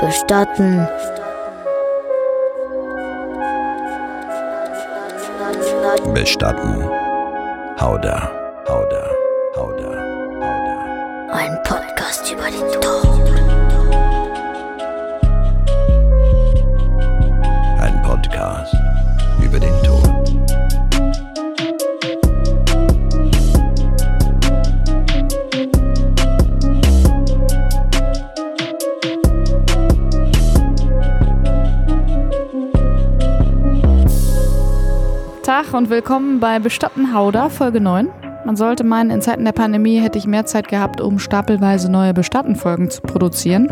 Bestatten. Bestatten. Hauda, Hauda, Hauda, Hauda. Ein Podcast über den Tod. Tag und willkommen bei Bestatten Hauder, Folge 9. Man sollte meinen, in Zeiten der Pandemie hätte ich mehr Zeit gehabt, um stapelweise neue Bestattenfolgen zu produzieren.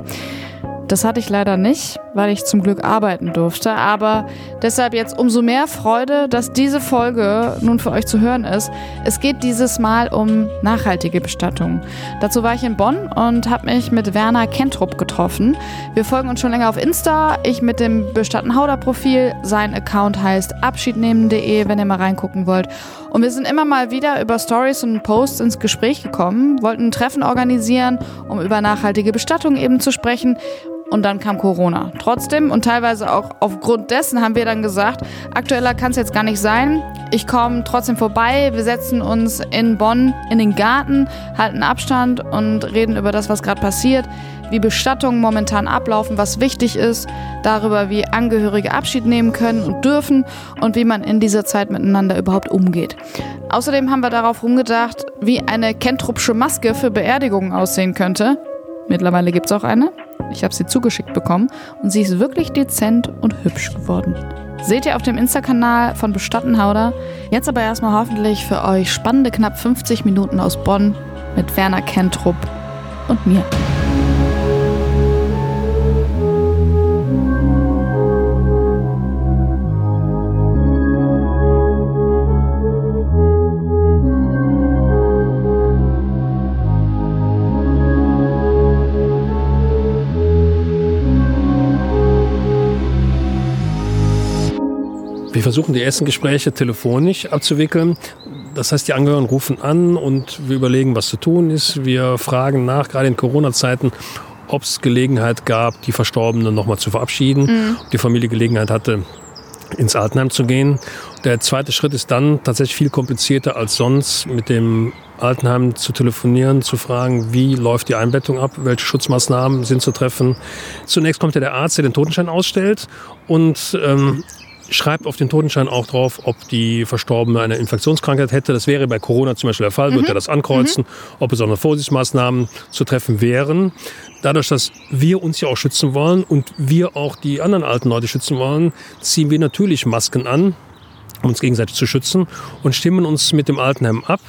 Das hatte ich leider nicht, weil ich zum Glück arbeiten durfte. Aber deshalb jetzt umso mehr Freude, dass diese Folge nun für euch zu hören ist. Es geht dieses Mal um nachhaltige Bestattung. Dazu war ich in Bonn und habe mich mit Werner Kentrup getroffen. Wir folgen uns schon länger auf Insta. Ich mit dem Bestattenhauder-Profil. Sein Account heißt abschiednehmen.de, wenn ihr mal reingucken wollt. Und wir sind immer mal wieder über Stories und Posts ins Gespräch gekommen, wollten ein Treffen organisieren, um über nachhaltige Bestattung eben zu sprechen. Und dann kam Corona. Trotzdem und teilweise auch aufgrund dessen haben wir dann gesagt, aktueller kann es jetzt gar nicht sein. Ich komme trotzdem vorbei. Wir setzen uns in Bonn in den Garten, halten Abstand und reden über das, was gerade passiert, wie Bestattungen momentan ablaufen, was wichtig ist, darüber, wie Angehörige Abschied nehmen können und dürfen und wie man in dieser Zeit miteinander überhaupt umgeht. Außerdem haben wir darauf rumgedacht, wie eine Kentrupsche Maske für Beerdigungen aussehen könnte. Mittlerweile gibt es auch eine. Ich habe sie zugeschickt bekommen und sie ist wirklich dezent und hübsch geworden. Seht ihr auf dem Insta-Kanal von Bestattenhauder. Jetzt aber erstmal hoffentlich für euch spannende knapp 50 Minuten aus Bonn mit Werner Kentrup und mir. Wir versuchen die ersten Gespräche telefonisch abzuwickeln. Das heißt, die Angehörigen rufen an und wir überlegen, was zu tun ist. Wir fragen nach, gerade in Corona-Zeiten, ob es Gelegenheit gab, die Verstorbenen nochmal zu verabschieden. Mhm. Ob die Familie Gelegenheit hatte, ins Altenheim zu gehen. Der zweite Schritt ist dann tatsächlich viel komplizierter als sonst, mit dem Altenheim zu telefonieren, zu fragen, wie läuft die Einbettung ab, welche Schutzmaßnahmen sind zu treffen. Zunächst kommt ja der Arzt, der den Totenschein ausstellt und ähm, schreibt auf den Totenschein auch drauf, ob die Verstorbene eine Infektionskrankheit hätte. Das wäre bei Corona zum Beispiel der Fall, mhm. wird er das ankreuzen, mhm. ob besondere Vorsichtsmaßnahmen zu treffen wären. Dadurch, dass wir uns ja auch schützen wollen und wir auch die anderen alten Leute schützen wollen, ziehen wir natürlich Masken an, um uns gegenseitig zu schützen und stimmen uns mit dem Altenheim ab.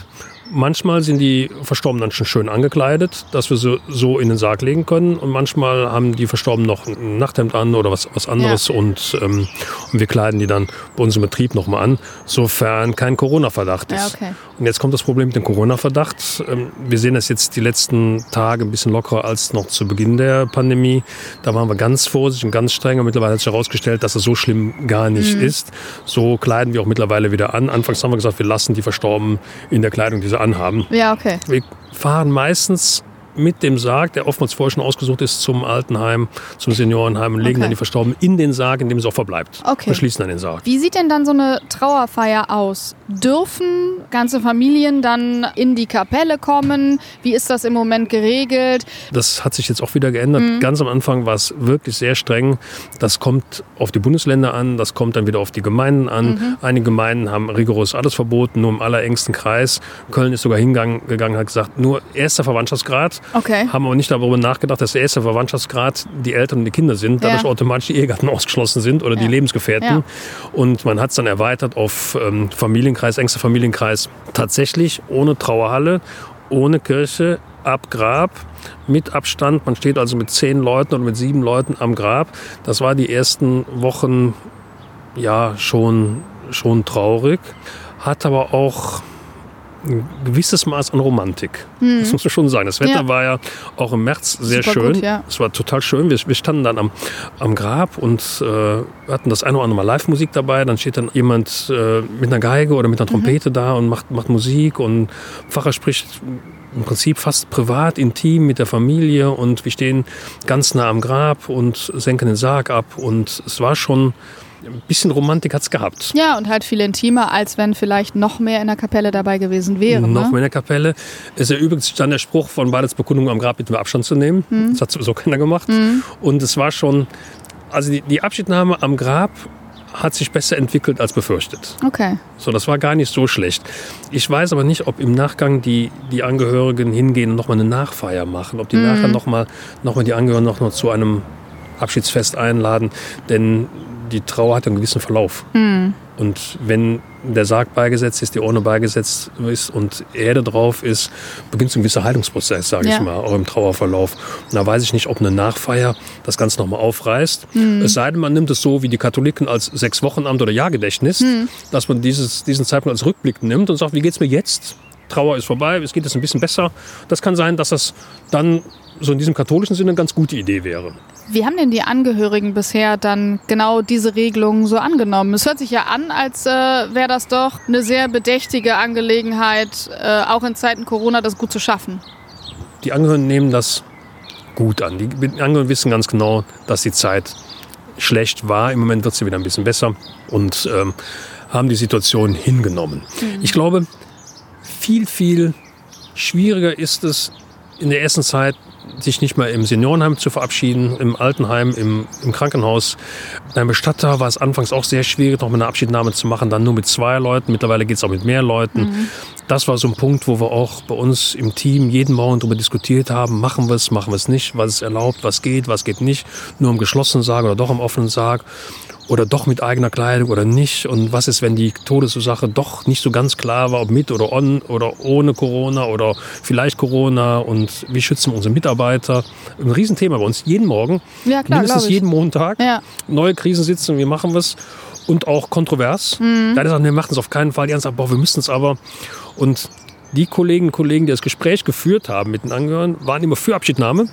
Manchmal sind die Verstorbenen schon schön angekleidet, dass wir sie so in den Sarg legen können. Und manchmal haben die Verstorbenen noch ein Nachthemd an oder was, was anderes. Ja. Und, ähm, und wir kleiden die dann bei uns im Betrieb nochmal an, sofern kein Corona-Verdacht ist. Ja, okay. Und jetzt kommt das Problem mit dem Corona-Verdacht. Ähm, wir sehen das jetzt die letzten Tage ein bisschen lockerer als noch zu Beginn der Pandemie. Da waren wir ganz vorsichtig und ganz streng. Und mittlerweile hat sich herausgestellt, dass es so schlimm gar nicht mhm. ist. So kleiden wir auch mittlerweile wieder an. Anfangs haben wir gesagt, wir lassen die Verstorbenen in der Kleidung dieser anhaben. Ja, okay. Wir fahren meistens mit dem Sarg, der oftmals vorher schon ausgesucht ist, zum Altenheim, zum Seniorenheim und legen okay. dann die Verstorbenen in den Sarg, in dem es auch verbleibt. Okay. Verschließen dann den Sarg. Wie sieht denn dann so eine Trauerfeier aus? Dürfen ganze Familien dann in die Kapelle kommen? Wie ist das im Moment geregelt? Das hat sich jetzt auch wieder geändert. Mhm. Ganz am Anfang war es wirklich sehr streng. Das kommt auf die Bundesländer an, das kommt dann wieder auf die Gemeinden an. Mhm. Einige Gemeinden haben rigoros alles verboten, nur im allerengsten Kreis. Köln ist sogar hingegangen, hat gesagt, nur erster Verwandtschaftsgrad. Okay. Haben aber nicht darüber nachgedacht, dass der erste Verwandtschaftsgrad die Eltern und die Kinder sind, dadurch ja. automatisch die Ehegatten ausgeschlossen sind oder ja. die Lebensgefährten. Ja. Und man hat es dann erweitert auf ähm, Familienkreis, engster Familienkreis. Tatsächlich ohne Trauerhalle, ohne Kirche, ab Grab mit Abstand. Man steht also mit zehn Leuten oder mit sieben Leuten am Grab. Das war die ersten Wochen ja schon, schon traurig, hat aber auch ein gewisses Maß an Romantik. Mhm. Das muss man schon sagen. Das Wetter ja. war ja auch im März sehr Super schön. Gut, ja. Es war total schön. Wir, wir standen dann am, am Grab und äh, hatten das eine oder andere Mal Live-Musik dabei. Dann steht dann jemand äh, mit einer Geige oder mit einer mhm. Trompete mhm. da und macht, macht Musik und Pfarrer spricht im Prinzip fast privat, intim mit der Familie und wir stehen ganz nah am Grab und senken den Sarg ab und es war schon ein bisschen Romantik hat's gehabt. Ja, und halt viel intimer, als wenn vielleicht noch mehr in der Kapelle dabei gewesen wäre. Noch ne? mehr in der Kapelle. Es ist ja übrigens dann der Spruch von Badets Bekundung am Grab mit dem Abstand zu nehmen. Mhm. Das hat sowieso keiner gemacht. Und es war schon, also die, die Abschiednahme am Grab hat sich besser entwickelt als befürchtet. Okay. So, das war gar nicht so schlecht. Ich weiß aber nicht, ob im Nachgang die, die Angehörigen hingehen und nochmal eine Nachfeier machen, ob die nachher nochmal noch mal die Angehörigen noch mal zu einem Abschiedsfest einladen, denn die Trauer hat einen gewissen Verlauf. Und wenn der Sarg beigesetzt ist, die Urne beigesetzt ist und Erde drauf ist, beginnt so ein gewisser Heilungsprozess, sage Ja. ich mal, auch im Trauerverlauf. Und da weiß ich nicht, ob eine Nachfeier das Ganze nochmal aufreißt. Es sei denn, man nimmt es so wie die Katholiken als sechs Wochenamt oder Jahrgedächtnis, dass man dieses, diesen Zeitpunkt als Rückblick nimmt und sagt, wie geht's mir jetzt? Trauer ist vorbei, es geht jetzt ein bisschen besser. Das kann sein, dass das dann so in diesem katholischen Sinne eine ganz gute Idee wäre. Wie haben denn die Angehörigen bisher dann genau diese Regelungen so angenommen? Es hört sich ja an, als äh, wäre das doch eine sehr bedächtige Angelegenheit, äh, auch in Zeiten Corona das gut zu schaffen. die Angehörigen nehmen das gut an. Die Angehörigen wissen ganz genau, dass die Zeit schlecht war. Im Moment wird sie wieder ein bisschen besser und ähm, haben die Situation hingenommen. Ich glaube, viel, viel schwieriger ist es in der ersten Zeit, sich nicht mehr im Seniorenheim zu verabschieden, im Altenheim, im, im Krankenhaus. Beim Bestatter war es anfangs auch sehr schwierig, noch mal eine Abschiednahme zu machen, dann nur mit zwei Leuten. Mittlerweile geht es auch mit mehr Leuten. Das war so ein Punkt, wo wir auch bei uns im Team jeden Morgen darüber diskutiert haben, machen wir es, machen wir es nicht, was ist erlaubt, was geht, was geht nicht, nur im geschlossenen Sarg oder doch im offenen Sarg oder doch mit eigener Kleidung oder nicht und was ist, wenn die Todesursache doch nicht so ganz klar war, ob mit oder on oder ohne Corona oder vielleicht Corona und wie schützen wir unsere Mitarbeiter. Ein Riesenthema bei uns, jeden Morgen, Ja, klar, mindestens jeden Montag, Ja. neue Krisensitzungen, wie machen wir es und auch kontrovers. Mhm. Da sagen, wir machen es auf keinen Fall, die anderen sagen, boah, wir müssen es aber und die Kolleginnen und Kollegen, die das Gespräch geführt haben mit den Angehörigen, waren immer für Abschiednahme.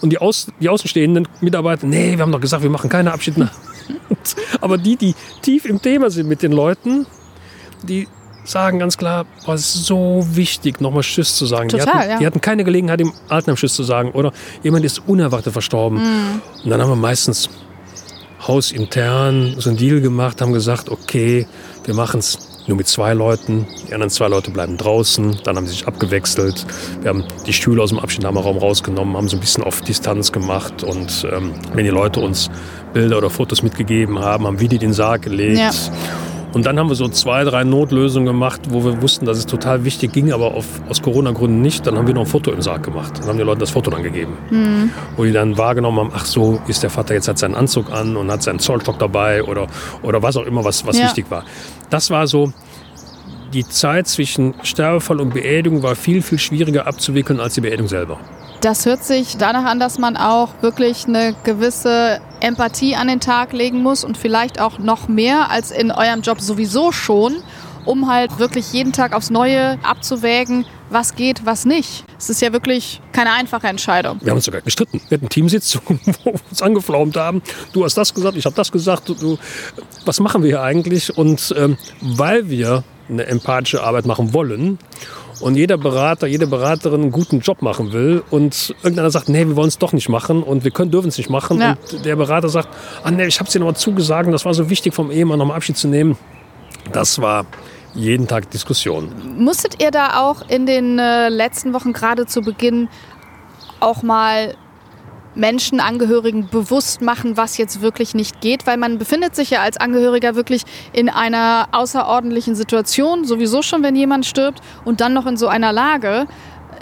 Und die, Aus, die außenstehenden Mitarbeiter, nee, wir haben doch gesagt, wir machen keine Abschiednahme. Aber die, die tief im Thema sind mit den Leuten, die sagen ganz klar, boah, es ist so wichtig, nochmal Tschüss zu sagen. die, Total, hatten, ja. die hatten keine Gelegenheit, im Altenheim Tschüss zu sagen. Oder jemand ist unerwartet verstorben. Mhm. Und dann haben wir meistens hausintern so einen Deal gemacht, haben gesagt, okay, wir machen es nur mit zwei Leuten, die anderen zwei Leute bleiben draußen, dann haben sie sich abgewechselt. Wir haben die Stühle aus dem Abschiednahmeraum rausgenommen, haben so ein bisschen auf Distanz gemacht und ähm, wenn die Leute uns Bilder oder Fotos mitgegeben haben, haben wir die den Sarg gelegt. Ja. Und dann haben wir so zwei, drei Notlösungen gemacht, wo wir wussten, dass es total wichtig ging, aber auf, aus Corona-Gründen nicht. Dann haben wir noch ein Foto im Sarg gemacht. Dann haben die Leute das Foto dann gegeben. Wo die dann wahrgenommen haben, ach so, ist der Vater jetzt hat seinen Anzug an und hat seinen Zollstock dabei oder, oder was auch immer, was, was Ja. wichtig war. Das war so, die Zeit zwischen Sterbefall und Beerdigung war viel, viel schwieriger abzuwickeln als die Beerdigung selber. Das hört sich danach an, dass man auch wirklich eine gewisse Empathie an den Tag legen muss und vielleicht auch noch mehr als in eurem Job sowieso schon, um halt wirklich jeden Tag aufs Neue abzuwägen, was geht, was nicht. Es ist ja wirklich keine einfache Entscheidung. Wir haben uns sogar gestritten. Wir hatten Teamsitzungen, wo wir uns angeflaumt haben. Du hast das gesagt, ich habe das gesagt. Du, was machen wir hier eigentlich? Und ähm, weil wir eine empathische Arbeit machen wollen und jeder Berater, jede Beraterin einen guten Job machen will und irgendeiner sagt, nee, wir wollen es doch nicht machen und wir können, dürfen es nicht machen Ja. und der Berater sagt, ah nee, ich habe es dir nochmal zugesagt und das war so wichtig vom Ehemann nochmal Abschied zu nehmen. Das war jeden Tag Diskussion. Musstet ihr da auch in den äh, letzten Wochen gerade zu Beginn auch mal Menschen, Angehörigen bewusst machen, was jetzt wirklich nicht geht? Weil man befindet sich ja als Angehöriger wirklich in einer außerordentlichen Situation, sowieso schon, wenn jemand stirbt und dann noch in so einer Lage.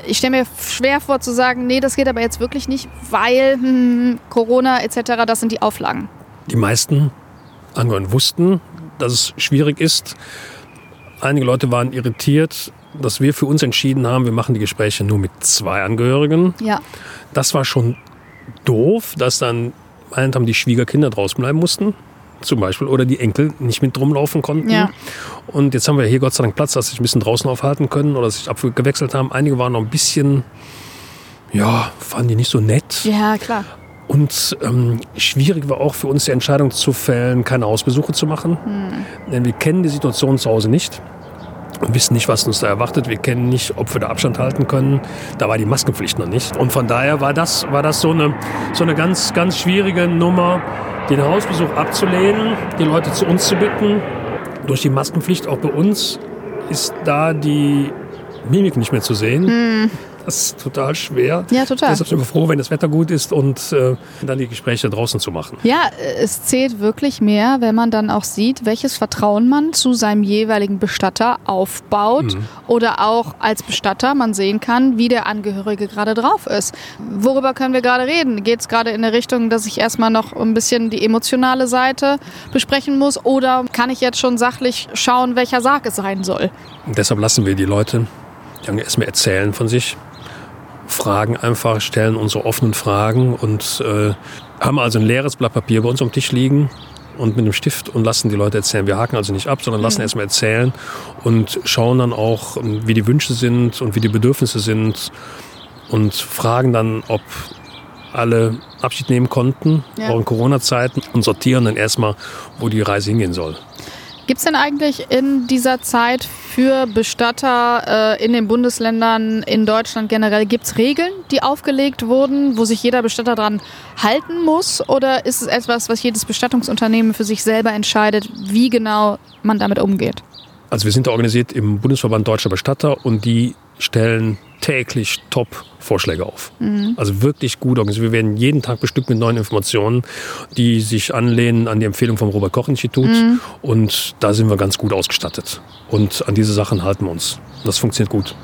Ich stelle mir schwer vor zu sagen, nee, das geht aber jetzt wirklich nicht, weil hm, Corona etc., das sind die Auflagen. Die meisten Angehörigen wussten, dass es schwierig ist. Einige Leute waren irritiert, dass wir für uns entschieden haben, wir machen die Gespräche nur mit zwei Angehörigen. Ja, Das war schon doof, dass dann meint haben, die Schwiegerkinder draußen bleiben mussten. Zum Beispiel. Oder die Enkel nicht mit rumlaufen konnten. Ja. Und jetzt haben wir hier Gott sei Dank Platz, dass sie sich ein bisschen draußen aufhalten können oder sich abgewechselt haben. Einige waren noch ein bisschen, ja, fanden die nicht so nett. ja, klar. Und ähm, schwierig war auch für uns die Entscheidung zu fällen, keine Hausbesuche zu machen. Denn wir kennen die Situation zu Hause nicht. Und wissen nicht, was uns da erwartet. Wir kennen nicht, ob wir da Abstand halten können. Da war die Maskenpflicht noch nicht. Und von daher war das, war das so, eine, so eine ganz, ganz schwierige Nummer, den Hausbesuch abzulehnen, die Leute zu uns zu bitten. Durch die Maskenpflicht auch bei uns ist da die Mimik nicht mehr zu sehen. Das ist total schwer. Ja, total. Deshalb sind wir froh, wenn das Wetter gut ist und äh, dann die Gespräche draußen zu machen. Ja, es zählt wirklich mehr, wenn man dann auch sieht, welches Vertrauen man zu seinem jeweiligen Bestatter aufbaut oder auch als Bestatter man sehen kann, wie der Angehörige gerade drauf ist. Worüber können wir gerade reden? Geht es gerade in der Richtung, dass ich erstmal noch ein bisschen die emotionale Seite besprechen muss oder kann ich jetzt schon sachlich schauen, welcher Sarg es sein soll? Und deshalb lassen wir die Leute die erstmal erzählen von sich, fragen einfach, stellen unsere offenen Fragen und äh, haben also ein leeres Blatt Papier bei uns am Tisch liegen und mit einem Stift und lassen die Leute erzählen. Wir haken also nicht ab, sondern lassen erstmal erzählen und schauen dann auch, wie die Wünsche sind und wie die Bedürfnisse sind und fragen dann, ob alle Abschied nehmen konnten, Ja. auch in Corona-Zeiten und sortieren dann erstmal, wo die Reise hingehen soll. Gibt es denn eigentlich in dieser Zeit für Bestatter äh, in den Bundesländern, in Deutschland generell, gibt es Regeln, die aufgelegt wurden, wo sich jeder Bestatter dran halten muss? Oder ist es etwas, was jedes Bestattungsunternehmen für sich selber entscheidet, wie genau man damit umgeht? Also wir sind da organisiert im Bundesverband Deutscher Bestatter und die stellen täglich Top-Vorschläge auf. Also wirklich gut organisiert. Wir werden jeden Tag bestückt mit neuen Informationen, die sich anlehnen an die Empfehlung vom Robert-Koch-Institut. Und da sind wir ganz gut ausgestattet. Und an diese Sachen halten wir uns. Das funktioniert gut.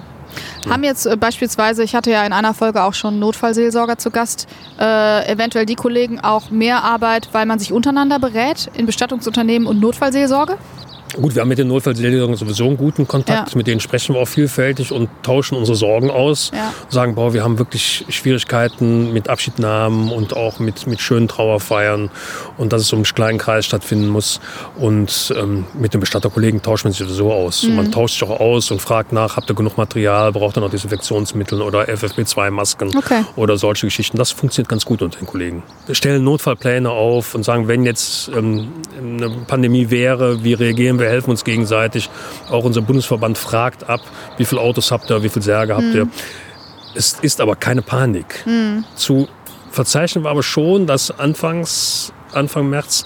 Haben jetzt äh, beispielsweise, ich hatte ja in einer Folge auch schon Notfallseelsorger zu Gast, äh, eventuell die Kollegen auch mehr Arbeit, weil man sich untereinander berät in Bestattungsunternehmen und Notfallseelsorge? Gut, wir haben mit den Notfallseelsorgern sowieso einen guten Kontakt. Ja. Mit denen sprechen wir auch vielfältig und tauschen unsere Sorgen aus. Ja. Sagen, boah, wir haben wirklich Schwierigkeiten mit Abschiednahmen und auch mit, mit schönen Trauerfeiern und dass es so im kleinen Kreis stattfinden muss. Und ähm, mit den Bestatterkollegen tauscht man sich sowieso aus. Mhm. Man tauscht sich auch aus und fragt nach, habt ihr genug Material, braucht ihr noch Desinfektionsmittel oder FFP2-Masken Okay. oder solche Geschichten. Das funktioniert ganz gut unter den Kollegen. Wir stellen Notfallpläne auf und sagen, wenn jetzt ähm, eine Pandemie wäre, wie reagieren wir, helfen uns gegenseitig. Auch unser Bundesverband fragt ab, wie viele Autos habt ihr, wie viele Särge habt ihr. Es ist aber keine Panik. Zu verzeichnen war aber schon, dass anfangs, Anfang März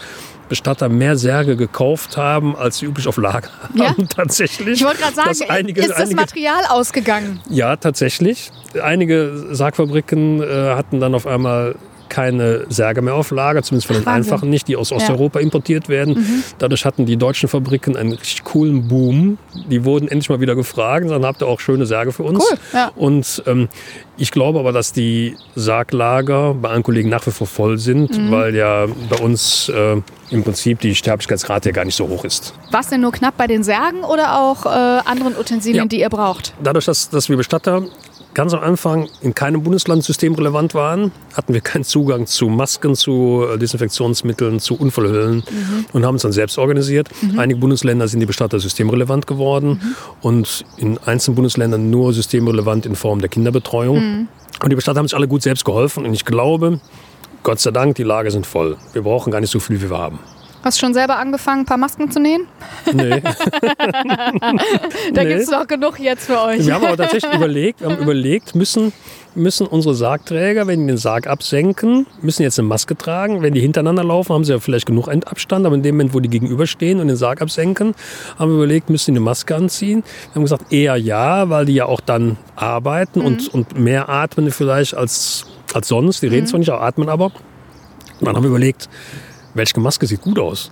Bestatter mehr Särge gekauft haben, als sie üblich auf Lager haben. Ja. Tatsächlich. Ich wollte gerade sagen, einige, ist das einige, Material ausgegangen? ja, tatsächlich. Einige Sargfabriken äh, hatten dann auf einmal keine Särge mehr auf Lager, zumindest von den Wahnsinn. einfachen nicht, die aus Osteuropa importiert werden. Dadurch hatten die deutschen Fabriken einen richtig coolen Boom. Die wurden endlich mal wieder gefragt, dann habt ihr auch schöne Särge für uns. Cool, ja. Und ähm, ich glaube aber, dass die Sarglager bei allen Kollegen nach wie vor voll sind, Mhm. weil ja bei uns äh, im Prinzip die Sterblichkeitsrate ja gar nicht so hoch ist. War es denn nur knapp bei den Särgen oder auch äh, anderen Utensilien, Ja. die ihr braucht? Dadurch, dass, dass wir Bestatter ganz am Anfang in keinem Bundesland systemrelevant waren, hatten wir keinen Zugang zu Masken, zu äh, Desinfektionsmitteln, zu Unfallhüllen und haben uns dann selbst organisiert. Einige Bundesländer sind die Bestatter systemrelevant geworden und in einzelnen Bundesländern nur systemrelevant in Form der Kinderbetreuung. Und die Bestatter haben sich alle gut selbst geholfen und ich glaube, Gott sei Dank, die Lager sind voll. Wir brauchen gar nicht so viel, wie wir haben. Hast du schon selber angefangen, ein paar Masken zu nähen? Nee. Da Nee. gibt es doch genug jetzt für euch. Wir haben aber tatsächlich überlegt, wir haben überlegt, müssen, müssen unsere Sargträger, wenn die den Sarg absenken, müssen jetzt eine Maske tragen. Wenn die hintereinander laufen, haben sie ja vielleicht genug Abstand, aber in dem Moment, wo die gegenüberstehen und den Sarg absenken, haben wir überlegt, müssen die eine Maske anziehen. Wir haben gesagt, eher ja, weil die ja auch dann arbeiten und, und mehr atmen vielleicht als, als sonst. Die reden zwar nicht, aber atmen aber. Dann haben wir überlegt, welche Maske sieht gut aus?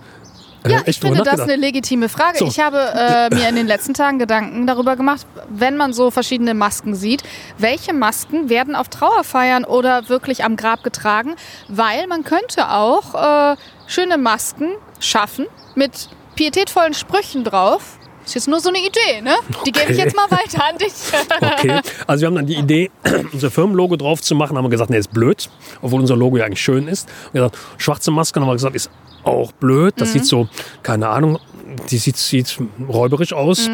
Wir Ja, ich finde das eine legitime Frage. So. Ich habe äh, mir in den letzten Tagen Gedanken darüber gemacht, wenn man so verschiedene Masken sieht, welche Masken werden auf Trauerfeiern oder wirklich am Grab getragen, weil man könnte auch äh, schöne Masken schaffen mit pietätvollen Sprüchen drauf. Ist jetzt nur so eine Idee, ne? Die gebe ich Okay. jetzt mal weiter an dich. Okay, also wir haben dann die Idee, unser Firmenlogo drauf zu machen, haben wir gesagt, nee, ist blöd, obwohl unser Logo ja eigentlich schön ist. Wir haben gesagt, schwarze Maske, haben wir gesagt, ist auch blöd. Das sieht so, keine Ahnung, die sieht, sieht räuberisch aus.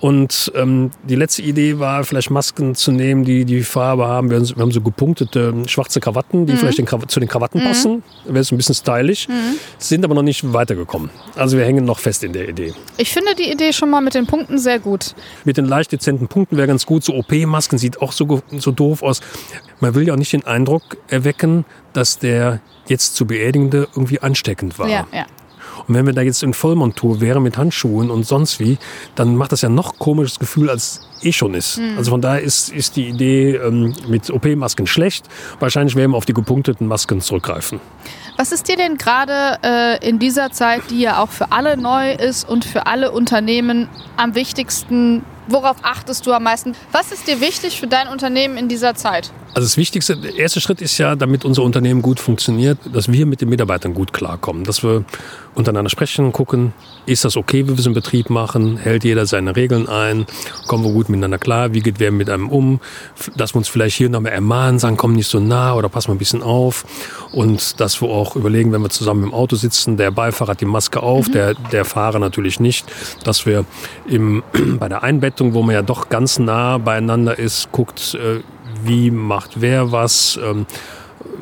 Und ähm, die letzte Idee war, vielleicht Masken zu nehmen, die die Farbe haben. Wir haben so, wir haben so gepunktete schwarze Krawatten, die vielleicht den zu den Krawatten passen. Wäre so ein bisschen stylisch. Sind aber noch nicht weitergekommen. Also wir hängen noch fest in der Idee. Ich finde die Idee schon mal mit den Punkten sehr gut. Mit den leicht dezenten Punkten wäre ganz gut. So OP-Masken sieht auch so, so doof aus. Man will ja auch nicht den Eindruck erwecken, dass der jetzt zu Beerdigende irgendwie ansteckend war. Ja, ja. Und wenn wir da jetzt in Vollmontur wären mit Handschuhen und sonst wie, dann macht das ja noch komisches Gefühl, als eh schon ist. Mhm. Also von daher ist, ist die Idee ähm, mit OP-Masken schlecht. Wahrscheinlich werden wir auf die gepunkteten Masken zurückgreifen. Was ist dir denn gerade äh, in dieser Zeit, die ja auch für alle neu ist und für alle Unternehmen am wichtigsten? Worauf achtest du am meisten? Was ist dir wichtig für dein Unternehmen in dieser Zeit? Also das Wichtigste, der erste Schritt ist ja, damit unser Unternehmen gut funktioniert, dass wir mit den Mitarbeitern gut klarkommen. Dass wir untereinander sprechen, gucken, ist das okay, wie wir es im Betrieb machen? Hält jeder seine Regeln ein? Kommen wir gut miteinander klar? Wie geht wer mit einem um? Dass wir uns vielleicht hier nochmal ermahnen, sagen, komm nicht so nah oder pass mal ein bisschen auf. Und dass wir auch überlegen, wenn wir zusammen im Auto sitzen, der Beifahrer hat die Maske auf, der, der Fahrer natürlich nicht. Dass wir im, bei der Einbettung, wo man ja doch ganz nah beieinander ist, guckt, äh, wie macht wer was, ähm,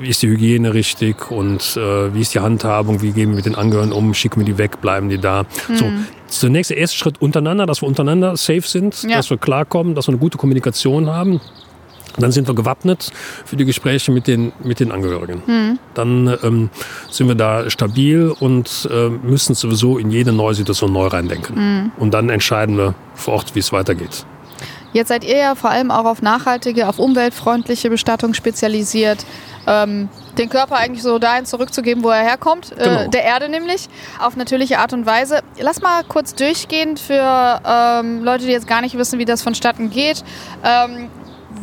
wie ist die Hygiene richtig und äh, wie ist die Handhabung, wie gehen wir mit den Angehörigen um, schicken wir die weg, bleiben die da. So, zunächst der erste Schritt untereinander, dass wir untereinander safe sind, Ja. dass wir klarkommen, dass wir eine gute Kommunikation haben. Dann sind wir gewappnet für die Gespräche mit den, mit den Angehörigen. Dann ähm, sind wir da stabil und äh, müssen sowieso in jede neue Situation neu reindenken. Und dann entscheiden wir vor Ort, wie es weitergeht. Jetzt seid ihr ja vor allem auch auf nachhaltige, auf umweltfreundliche Bestattung spezialisiert. Ähm, den Körper eigentlich so dahin zurückzugeben, wo er herkommt, Genau. äh, der Erde nämlich, auf natürliche Art und Weise. Lass mal kurz durchgehen für ähm, Leute, die jetzt gar nicht wissen, wie das vonstatten geht, ähm,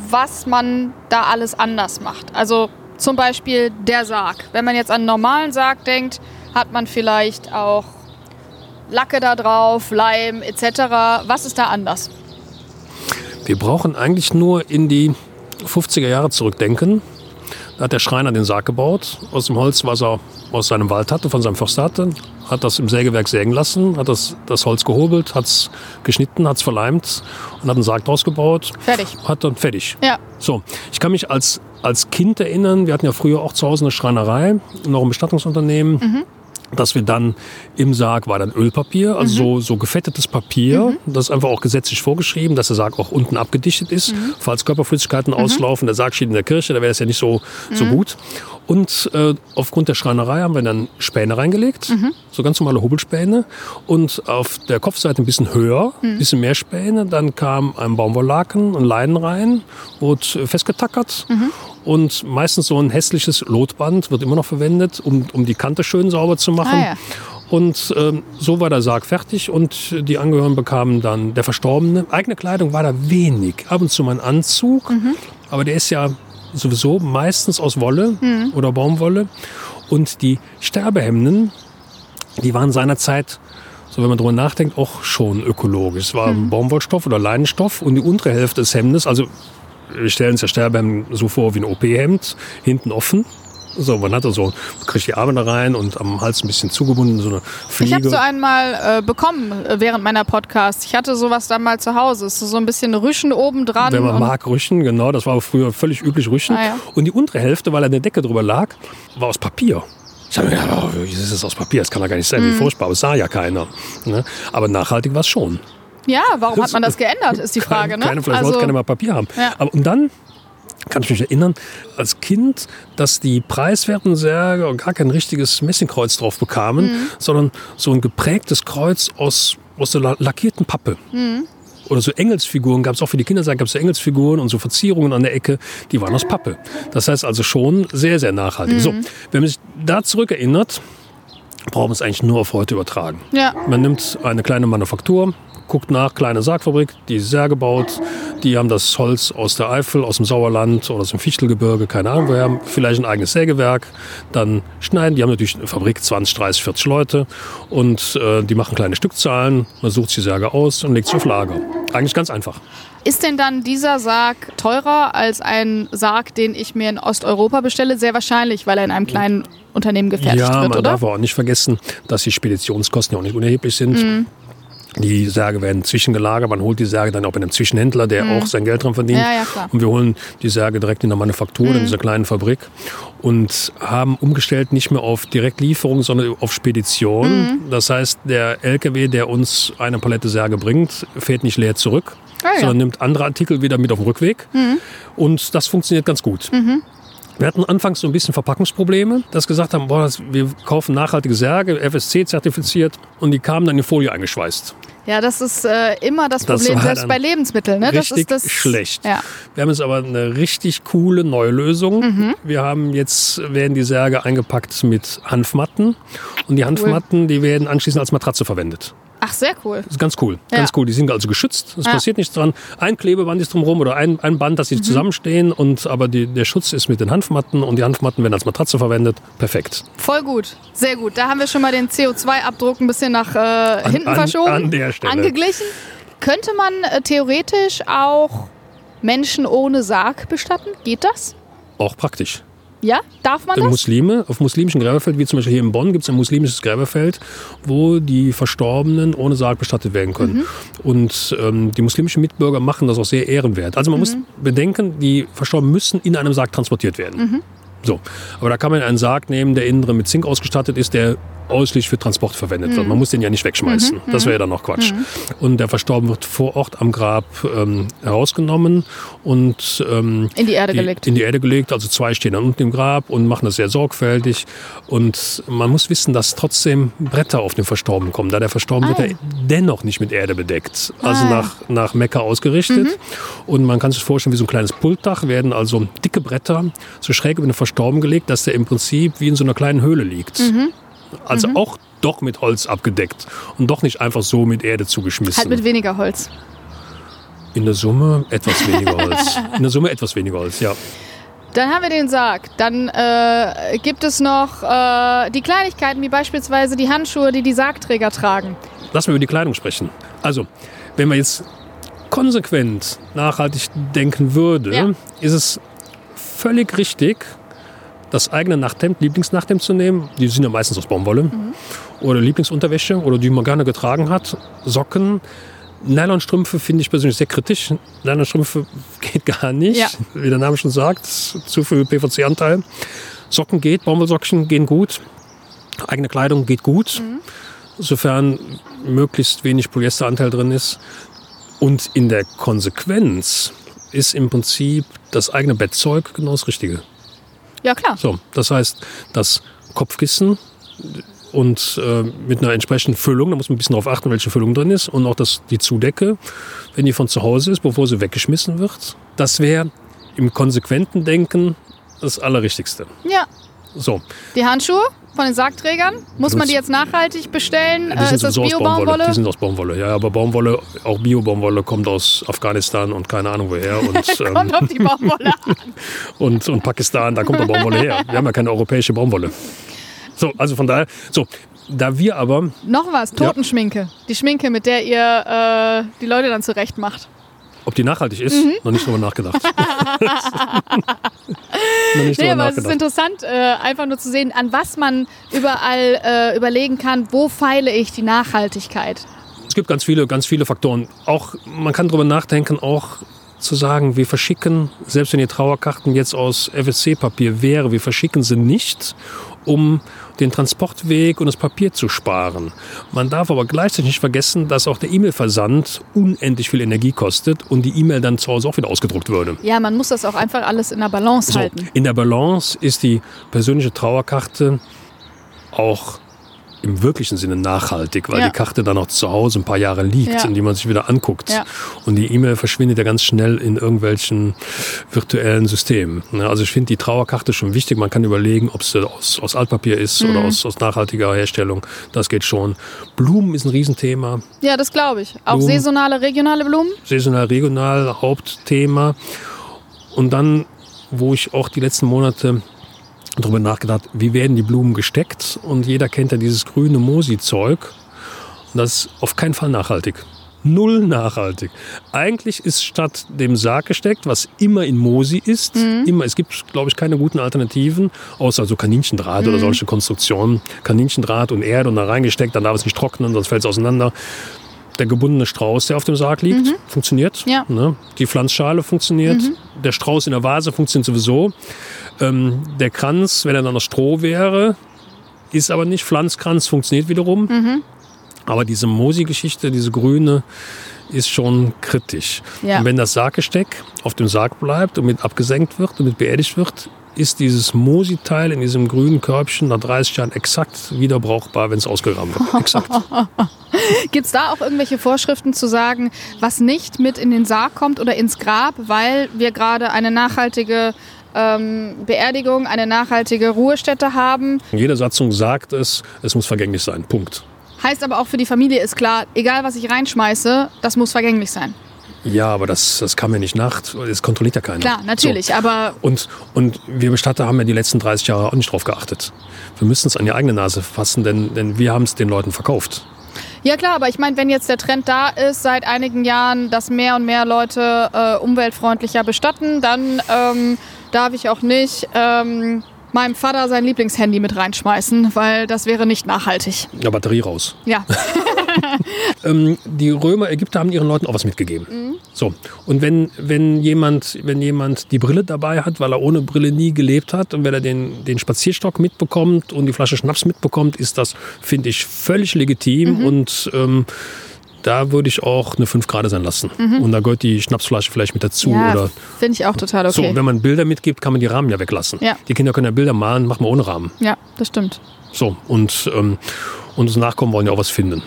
was man da alles anders macht. Also zum Beispiel der Sarg. Wenn man jetzt an einen normalen Sarg denkt, hat man vielleicht auch Lacke da drauf, Leim etc. Was ist da anders? Wir brauchen eigentlich nur in die 50er Jahre zurückdenken. Da hat der Schreiner den Sarg gebaut, aus dem Holz, was er aus seinem Wald hatte, von seinem Förster hatte, hat das im Sägewerk sägen lassen, hat das, das Holz gehobelt, hat es geschnitten, hat es verleimt und hat einen Sarg draus gebaut. Fertig. Hat dann fertig. Ja. So, ich kann mich als, als Kind erinnern, wir hatten ja früher auch zu Hause eine Schreinerei, noch ein Bestattungsunternehmen. Dass wir dann im Sarg war dann Ölpapier, also so, so gefettetes Papier. Das ist einfach auch gesetzlich vorgeschrieben, dass der Sarg auch unten abgedichtet ist. Falls Körperflüssigkeiten auslaufen, der Sarg steht in der Kirche, da wäre das ja nicht so, so gut. Und äh, aufgrund der Schreinerei haben wir dann Späne reingelegt, so ganz normale Hobelspäne. Und auf der Kopfseite ein bisschen höher, ein bisschen mehr Späne. Dann kam ein Baumwolllaken, ein Leinen rein, wurde festgetackert. Und meistens so ein hässliches Lotband wird immer noch verwendet, um, um die Kante schön sauber zu machen. Ah, ja. Und ähm, so war der Sarg fertig und die Angehörigen bekamen dann der Verstorbene. Eigene Kleidung war da wenig. Ab und zu mal ein Anzug, aber der ist ja sowieso meistens aus Wolle oder Baumwolle. Und die Sterbehemden, die waren seinerzeit, so wenn man drüber nachdenkt, auch schon ökologisch. Es war Baumwollstoff oder Leinenstoff und die untere Hälfte des Hemdes, also wir stellen uns ja Sterbehemd so vor wie ein OP-Hemd, hinten offen. So, man hat da so, kriegt die Arme da rein und am Hals ein bisschen zugebunden, so eine Fliege. Ich habe so einen mal äh, bekommen äh, während meiner Podcasts. Ich hatte sowas dann mal zu Hause. Es ist so ein bisschen Rüschen oben dran. Wenn man mag, Rüschen, genau, das war früher völlig üblich, Rüschen. Ah, ja. Und die untere Hälfte, weil eine Decke drüber lag, war aus Papier. Ich habe mir gedacht, oh, wie ist das aus Papier? Das kann doch gar nicht sein, Mhm. wie furchtbar, aber es sah ja keiner. Ne? Aber nachhaltig war es schon. Ja, warum hat man das geändert, ist die Frage. Keine, ne? keine, vielleicht also, wollte keiner mal Papier haben. Ja. Aber, und dann kann ich mich erinnern, als Kind, dass die preiswerten Särge gar kein richtiges Messingkreuz drauf bekamen, Mhm. sondern so ein geprägtes Kreuz aus, aus der la- lackierten Pappe. Mhm. Oder so Engelsfiguren gab es auch für die Kindersärge, gab es so Engelsfiguren und so Verzierungen an der Ecke, die waren aus Pappe. Das heißt also schon sehr, sehr nachhaltig. So, Mhm. wenn man sich da zurückerinnert, brauchen wir es eigentlich nur auf heute übertragen. Ja. Man nimmt eine kleine Manufaktur, guckt nach, kleine Sargfabrik, die ist sehr gebaut. Die haben das Holz aus der Eifel, aus dem Sauerland oder aus dem Fichtelgebirge, keine Ahnung woher, vielleicht ein eigenes Sägewerk. Dann schneiden, die haben natürlich eine Fabrik, 20, 30, 40 Leute und äh, die machen kleine Stückzahlen. Man sucht die Särge aus und legt sie auf Lager. Eigentlich ganz einfach. Ist denn dann dieser Sarg teurer als ein Sarg, den ich mir in Osteuropa bestelle? Sehr wahrscheinlich, weil er in einem kleinen Unternehmen gefertigt ja, wird, man oder? darf auch nicht vergessen, dass die Speditionskosten ja auch nicht unerheblich sind. Mhm. Die Särge werden zwischengelagert. Man holt die Särge dann auch bei einem Zwischenhändler, der auch sein Geld dran verdient. Mhm. Ja, ja. Mhm. Und wir holen die Särge direkt in der Manufaktur, in dieser kleinen Fabrik. Und haben umgestellt nicht mehr auf Direktlieferung, sondern auf Spedition. Mhm. Das heißt, der LKW, der uns eine Palette Särge bringt, fährt nicht leer zurück, Ah, ja. Mhm. sondern nimmt andere Artikel wieder mit auf dem Rückweg. Und das funktioniert ganz gut. Wir hatten anfangs so ein bisschen Verpackungsprobleme, dass gesagt haben, boah, das, wir kaufen nachhaltige Särge, FSC zertifiziert und die kamen dann in Folie eingeschweißt. Ja, das ist äh, immer das Das Problem, selbst bei Lebensmitteln. Ne? das Richtig ist das, schlecht. Ja. Wir haben jetzt aber eine richtig coole neue Lösung. Mhm. Wir haben jetzt, werden die Särge eingepackt mit Hanfmatten und die Hanfmatten, die werden anschließend als Matratze verwendet. Ach, sehr cool. Das ist ganz cool. Ja. Ganz cool. Die sind also geschützt. Es Ja. passiert nichts dran. Ein Klebeband ist drumherum oder ein, ein Band, dass sie Mhm. zusammenstehen. Und, aber die, der Schutz ist mit den Hanfmatten und die Hanfmatten werden als Matratze verwendet. Perfekt. Voll gut. Sehr gut. Da haben wir schon mal den CO2-Abdruck ein bisschen nach äh, hinten an- verschoben. an der Stelle. Angeglichen. Könnte man äh, theoretisch auch Menschen ohne Sarg bestatten? Geht das? Auch praktisch. Ja? Darf man Äh, das? Muslime, auf muslimischen Gräberfeld, wie zum Beispiel hier in Bonn, gibt es ein muslimisches Gräberfeld, wo die Verstorbenen ohne Sarg bestattet werden können. Mhm. Und ähm, die muslimischen Mitbürger machen das auch sehr ehrenwert. Also man muss Mhm. bedenken, die Verstorbenen müssen in einem Sarg transportiert werden. Mhm. So, aber da kann man einen Sarg nehmen, der innen drin mit Zink ausgestattet ist, der ausschließlich für Transport verwendet Mhm. wird. Man muss den ja nicht wegschmeißen. Das wäre ja dann noch Quatsch. Und der Verstorbene wird vor Ort am Grab ähm, herausgenommen und ähm, In die Erde gelegt. In die Erde gelegt. Also zwei stehen dann unten im Grab und machen das sehr sorgfältig. Und man muss wissen, dass trotzdem Bretter auf den Verstorbenen kommen. Da der Verstorbene Ah. wird er dennoch nicht mit Erde bedeckt. Also Ah, ja. Mhm. nach, nach Mekka ausgerichtet. Und man kann sich vorstellen, wie so ein kleines Pultdach werden also dicke Bretter so schräg über den Verstorbenen gelegt, dass der im Prinzip wie in so einer kleinen Höhle liegt. Mhm. Also auch doch mit Holz abgedeckt und doch nicht einfach so mit Erde zugeschmissen. Halt mit weniger Holz. In der Summe etwas weniger Holz. In der Summe etwas weniger Holz, ja. Dann haben wir den Sarg. Dann äh, gibt es noch äh, die Kleinigkeiten, wie beispielsweise die Handschuhe, die die Sargträger tragen. Lass mal über die Kleidung sprechen. Also, wenn man jetzt konsequent nachhaltig denken würde, Ja. ist es völlig richtig, das eigene Nachthemd, Lieblingsnachthemd zu nehmen. Die sind ja meistens aus Baumwolle. Mhm. Oder Lieblingsunterwäsche oder die man gerne getragen hat. Socken. Nylonstrümpfe finde ich persönlich sehr kritisch. Nylonstrümpfe geht gar nicht. Ja. Wie der Name schon sagt, zu viel PVC-Anteil. Socken geht, Baumwollsocken gehen gut. Eigene Kleidung geht gut sofern möglichst wenig Polyesteranteil drin ist. Und in der Konsequenz ist im Prinzip das eigene Bettzeug genau das Richtige. Ja, klar. So, das heißt, das Kopfkissen und äh, mit einer entsprechenden Füllung, da muss man ein bisschen darauf achten, welche Füllung drin ist, und auch das, die Zudecke, wenn die von zu Hause ist, bevor sie weggeschmissen wird, das wäre im konsequenten Denken das Allerrichtigste. Ja. So, Die Handschuhe von den Sargträgern, muss man Das- die jetzt nachhaltig bestellen? Die Äh, sind ist das sowieso aus Baumwolle. Bio-Baumwolle? Die sind aus Baumwolle, ja. Aber Baumwolle, auch Bio-Baumwolle, kommt aus Afghanistan und keine Ahnung woher. Und, ähm, Kommt auf die Baumwolle an. und, und Pakistan, da kommt der Baumwolle her. Wir haben ja keine europäische Baumwolle. So, also von daher, so, da wir aber, Noch was, Totenschminke. Die Schminke, mit der ihr äh, die Leute dann zurecht macht. Ob die nachhaltig ist, Mhm. noch nicht drüber nachgedacht. noch nicht Nee, aber es ist nachgedacht. interessant, äh, einfach nur zu sehen, an was man überall äh, überlegen kann, wo feile ich die Nachhaltigkeit. Es gibt ganz viele, ganz viele Faktoren. Auch, man kann drüber nachdenken, auch zu sagen, wir verschicken, selbst wenn die Trauerkarten jetzt aus FSC-Papier wäre, wir verschicken sie nicht, um den Transportweg und das Papier zu sparen. Man darf aber gleichzeitig nicht vergessen, dass auch der E-Mail-Versand unendlich viel Energie kostet und die E-Mail dann zu Hause auch wieder ausgedruckt würde. Ja, man muss das auch einfach alles in der Balance So, halten. in der Balance ist die persönliche Trauerkarte auch im wirklichen Sinne nachhaltig, weil Ja. die Karte dann auch zu Hause ein paar Jahre liegt Ja. und die man sich wieder anguckt. Ja. Und die E-Mail verschwindet ja ganz schnell in irgendwelchen virtuellen Systemen. Ja, Also ich finde die Trauerkarte schon wichtig. Man kann überlegen, ob sie aus, aus Altpapier ist oder Mhm. aus, aus nachhaltiger Herstellung. Das geht schon. Blumen ist ein Riesenthema. Ja, das glaube ich. Auch Blumen. saisonale, regionale Blumen? saisonal, regional, Hauptthema. Und dann, wo ich auch die letzten Monate darüber nachgedacht, wie werden die Blumen gesteckt? Und jeder kennt ja dieses grüne Mosi-Zeug. Und das ist auf keinen Fall nachhaltig. Null nachhaltig. Eigentlich ist statt dem Sarg gesteckt, was immer in Mosi ist, immer, es gibt, glaube ich, keine guten Alternativen, außer so Kaninchendraht oder solche Konstruktionen. Kaninchendraht und Erde und da reingesteckt, dann darf es nicht trocknen, sonst fällt es auseinander. Der gebundene Strauß, der auf dem Sarg liegt, funktioniert. Mhm. Ja. Mhm. Ne? Die Pflanzschale funktioniert. Der Strauß in der Vase funktioniert sowieso. Ähm, der Kranz, wenn er dann aus Stroh wäre, ist aber nicht. Pflanzkranz funktioniert wiederum. Mhm. Aber diese Mosi-Geschichte, diese grüne, ist schon kritisch. Ja. Und wenn das Sarggesteck auf dem Sarg bleibt und mit abgesenkt wird und mit beerdigt wird, ist dieses Mosi-Teil in diesem grünen Körbchen nach 30 Jahren exakt wieder brauchbar, wenn es ausgegraben wird. Exakt. Gibt es da auch irgendwelche Vorschriften zu sagen, was nicht mit in den Sarg kommt oder ins Grab, weil wir gerade eine nachhaltige ähm, Beerdigung, eine nachhaltige Ruhestätte haben? Jede Satzung sagt es, es muss vergänglich sein. Punkt. Heißt aber auch für die Familie ist klar, egal was ich reinschmeiße, das muss vergänglich sein. Ja, aber das, das kann mir nicht nach. Das kontrolliert ja keiner. Klar, natürlich, aber Und, und wir Bestatter haben ja die letzten 30 Jahre auch nicht drauf geachtet. Wir müssen es an die eigene Nase fassen, denn, denn wir haben es den Leuten verkauft. ja klar, aber ich meine, wenn jetzt der Trend da ist seit einigen Jahren, dass mehr und mehr Leute äh, umweltfreundlicher bestatten, dann ähm, darf ich auch nicht ähm, meinem Vater sein Lieblingshandy mit reinschmeißen, weil das wäre nicht nachhaltig. Ja, Batterie raus. Ja, Ähm, die Römer, Ägypter haben ihren Leuten auch was mitgegeben. Mhm. So. Und wenn, wenn, jemand, wenn jemand die Brille dabei hat, weil er ohne Brille nie gelebt hat und wenn er den, den Spazierstock mitbekommt und die Flasche Schnaps mitbekommt, ist das, finde ich, völlig legitim Mhm. und ähm, da würde ich auch eine 5 Grad sein lassen. Und da gehört die Schnapsflasche vielleicht mit dazu. Mhm. ja finde ich auch total okay. So, wenn man Bilder mitgibt, kann man die Rahmen ja weglassen. Ja. Die Kinder können ja Bilder malen, machen wir ohne Rahmen. ja, das stimmt. So, und ähm, unsere Nachkommen wollen ja auch was finden.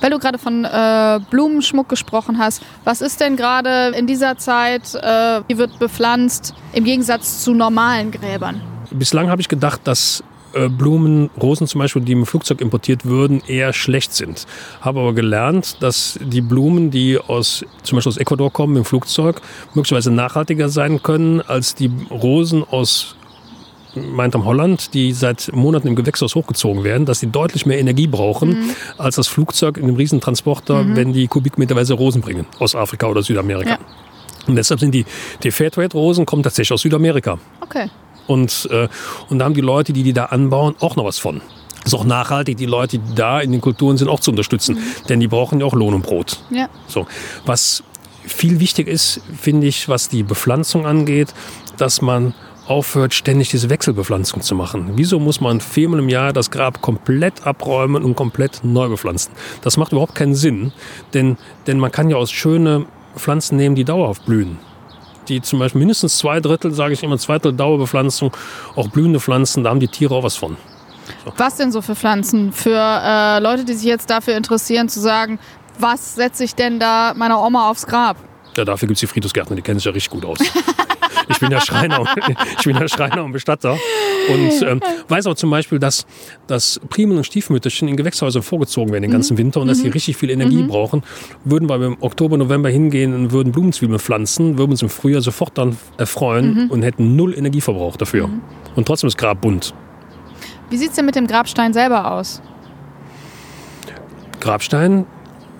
Weil du gerade von äh, Blumenschmuck gesprochen hast, was ist denn gerade in dieser Zeit, äh, wie wird bepflanzt im Gegensatz zu normalen Gräbern? Bislang habe ich gedacht, dass äh, Blumen, Rosen zum Beispiel, die im Flugzeug importiert würden, eher schlecht sind. Habe aber gelernt, dass die Blumen, die aus, zum Beispiel aus Ecuador kommen im Flugzeug, möglicherweise nachhaltiger sein können als die Rosen aus meint am Holland, die seit Monaten im Gewächshaus hochgezogen werden, dass die deutlich mehr Energie brauchen als das Flugzeug in einem Riesentransporter, wenn die kubikmeterweise Rosen bringen aus Afrika oder Südamerika. Ja. Und deshalb sind die, die Fairtrade-Rosen kommen tatsächlich aus Südamerika. Okay. Und, äh, und da haben die Leute, die die da anbauen, auch noch was von. Ist auch nachhaltig, die Leute, die da in den Kulturen sind, auch zu unterstützen. Denn die brauchen ja auch Lohn und Brot. Ja. So. Was viel wichtig ist, finde ich, was die Bepflanzung angeht, dass man aufhört, ständig diese Wechselbepflanzung zu machen. Wieso muss man viermal im Jahr das Grab komplett abräumen und komplett neu bepflanzen? Das macht überhaupt keinen Sinn, denn, denn man kann ja aus schöne Pflanzen nehmen, die dauerhaft blühen die zum Beispiel mindestens zwei Drittel, sage ich immer, zwei Drittel Dauerbepflanzung, auch blühende Pflanzen, da haben die Tiere auch was von. Was denn so für Pflanzen? Für äh, Leute, die sich jetzt dafür interessieren, zu sagen, was setze ich denn da meiner Oma aufs Grab? Ja, dafür gibt es die Friedhofsgärtner, die kennen sich ja richtig gut aus. Ich bin ja Schreiner, ich bin ja Schreiner und Bestatter und ähm, weiß auch zum Beispiel, dass, dass Primen und Stiefmütterchen in Gewächshäusern vorgezogen werden den ganzen Winter und dass die richtig viel Energie brauchen. Würden wir im Oktober, November hingehen und würden Blumenzwiebeln pflanzen, würden uns im Frühjahr sofort dann erfreuen und hätten null Energieverbrauch dafür. Und trotzdem ist Grab bunt. Wie sieht es denn mit dem Grabstein selber aus? Grabstein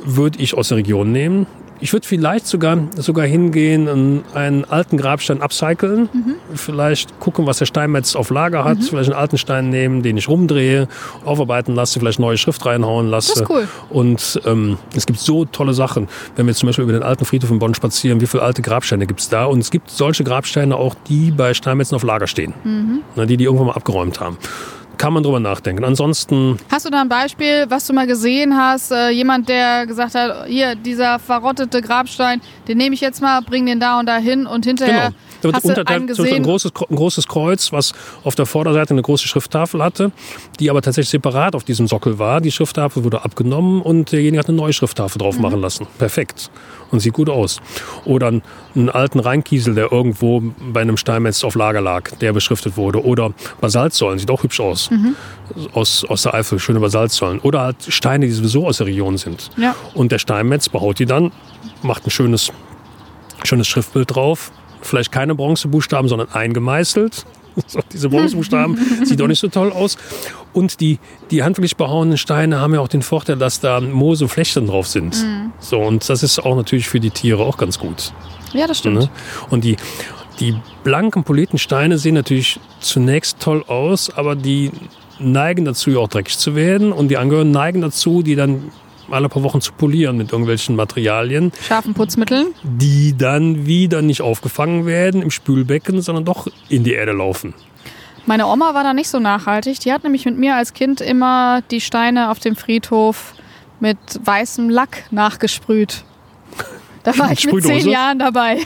würde ich aus der Region nehmen. Ich würde vielleicht sogar, sogar hingehen und einen alten Grabstein upcyclen. Vielleicht gucken, was der Steinmetz auf Lager hat. Vielleicht einen alten Stein nehmen, den ich rumdrehe, aufarbeiten lasse, vielleicht neue Schrift reinhauen lasse. Das ist cool. Und ähm, es gibt so tolle Sachen. Wenn wir zum Beispiel über den alten Friedhof in Bonn spazieren, wie viele alte Grabsteine gibt es da? Und es gibt solche Grabsteine auch, die bei Steinmetzen auf Lager stehen. Na, die, die irgendwann mal abgeräumt haben. Kann man drüber nachdenken. Ansonsten Hast du da ein Beispiel, was du mal gesehen hast? Äh, jemand, der gesagt hat, hier, dieser verrottete Grabstein, den nehme ich jetzt mal, bring den da und da hin und hinterher Genau. Da hast du unterteilt Beispiel ein großes, ein großes Kreuz, was auf der Vorderseite eine große Schrifttafel hatte, die aber tatsächlich separat auf diesem Sockel war. Die Schrifttafel wurde abgenommen und derjenige hat eine neue Schrifttafel drauf Mhm. machen lassen. Perfekt. Und sieht gut aus. Oder einen, einen alten Rheinkiesel, der irgendwo bei einem Steinmetz auf Lager lag, der beschriftet wurde. Oder Basaltsäulen, sieht auch hübsch aus. Mhm. Aus, aus der Eifel, schöne Basaltsäulen. Oder halt Steine, die sowieso aus der Region sind. Ja. Und der Steinmetz behaut die dann, macht ein schönes schönes Schriftbild drauf. Vielleicht keine Bronzebuchstaben, sondern eingemeißelt. Diese Bronzebuchstaben sieht auch nicht so toll aus. Und die, die handwerklich behauenen Steine haben ja auch den Vorteil, dass da Moos und Flechten drauf sind. So, und das ist auch natürlich für die Tiere auch ganz gut. Ja, das stimmt. Ne? Und die, die blanken, polierten Steine sehen natürlich zunächst toll aus, aber die neigen dazu, ja auch dreckig zu werden. Und die Angehörigen neigen dazu, die dann alle paar Wochen zu polieren mit irgendwelchen Materialien, Scharfen Putzmitteln. die dann wieder nicht aufgefangen werden im Spülbecken, sondern doch in die Erde laufen. Meine Oma war da nicht so nachhaltig. Die hat nämlich mit mir als Kind immer die Steine auf dem Friedhof mit weißem Lack nachgesprüht. Da war ich mit zehn Jahren dabei.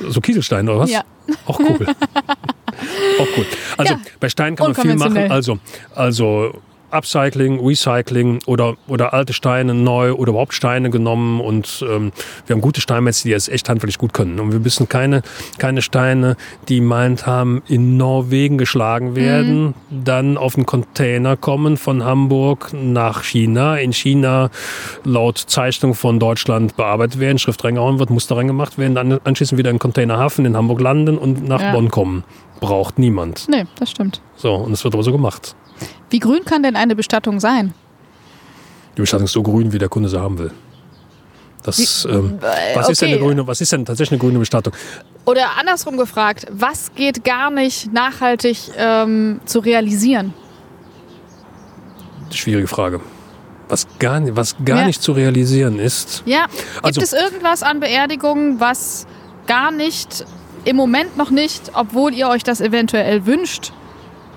So Kieselsteine oder was? Ja. Auch cool. Auch cool. Also Ja. bei Steinen kann man viel machen. Also, also Upcycling, Recycling oder, oder alte Steine neu oder überhaupt Steine genommen und ähm, wir haben gute Steinmetze, die das echt handwerklich gut können. Und wir müssen keine, keine Steine, die meint haben, in Norwegen geschlagen werden, dann auf einen Container kommen von Hamburg nach China, in China laut Zeichnung von Deutschland bearbeitet werden, Schrift reingehauen wird, Muster reingemacht werden, dann anschließend wieder in Containerhafen in Hamburg landen und nach Ja. Bonn kommen. Braucht niemand. Nee, das stimmt. So, und es wird aber so gemacht. Wie grün kann denn eine Bestattung sein? Die Bestattung ist so grün, wie der Kunde sie haben will. Das, ähm, was, ist denn okay. eine grüne, was ist denn tatsächlich eine grüne Bestattung? Oder andersrum gefragt, was geht gar nicht nachhaltig ähm, zu realisieren? Schwierige Frage. Was gar, was gar Ja. nicht zu realisieren ist, Ja, gibt Also- es irgendwas an Beerdigungen, was gar nicht, im Moment noch nicht, obwohl ihr euch das eventuell wünscht,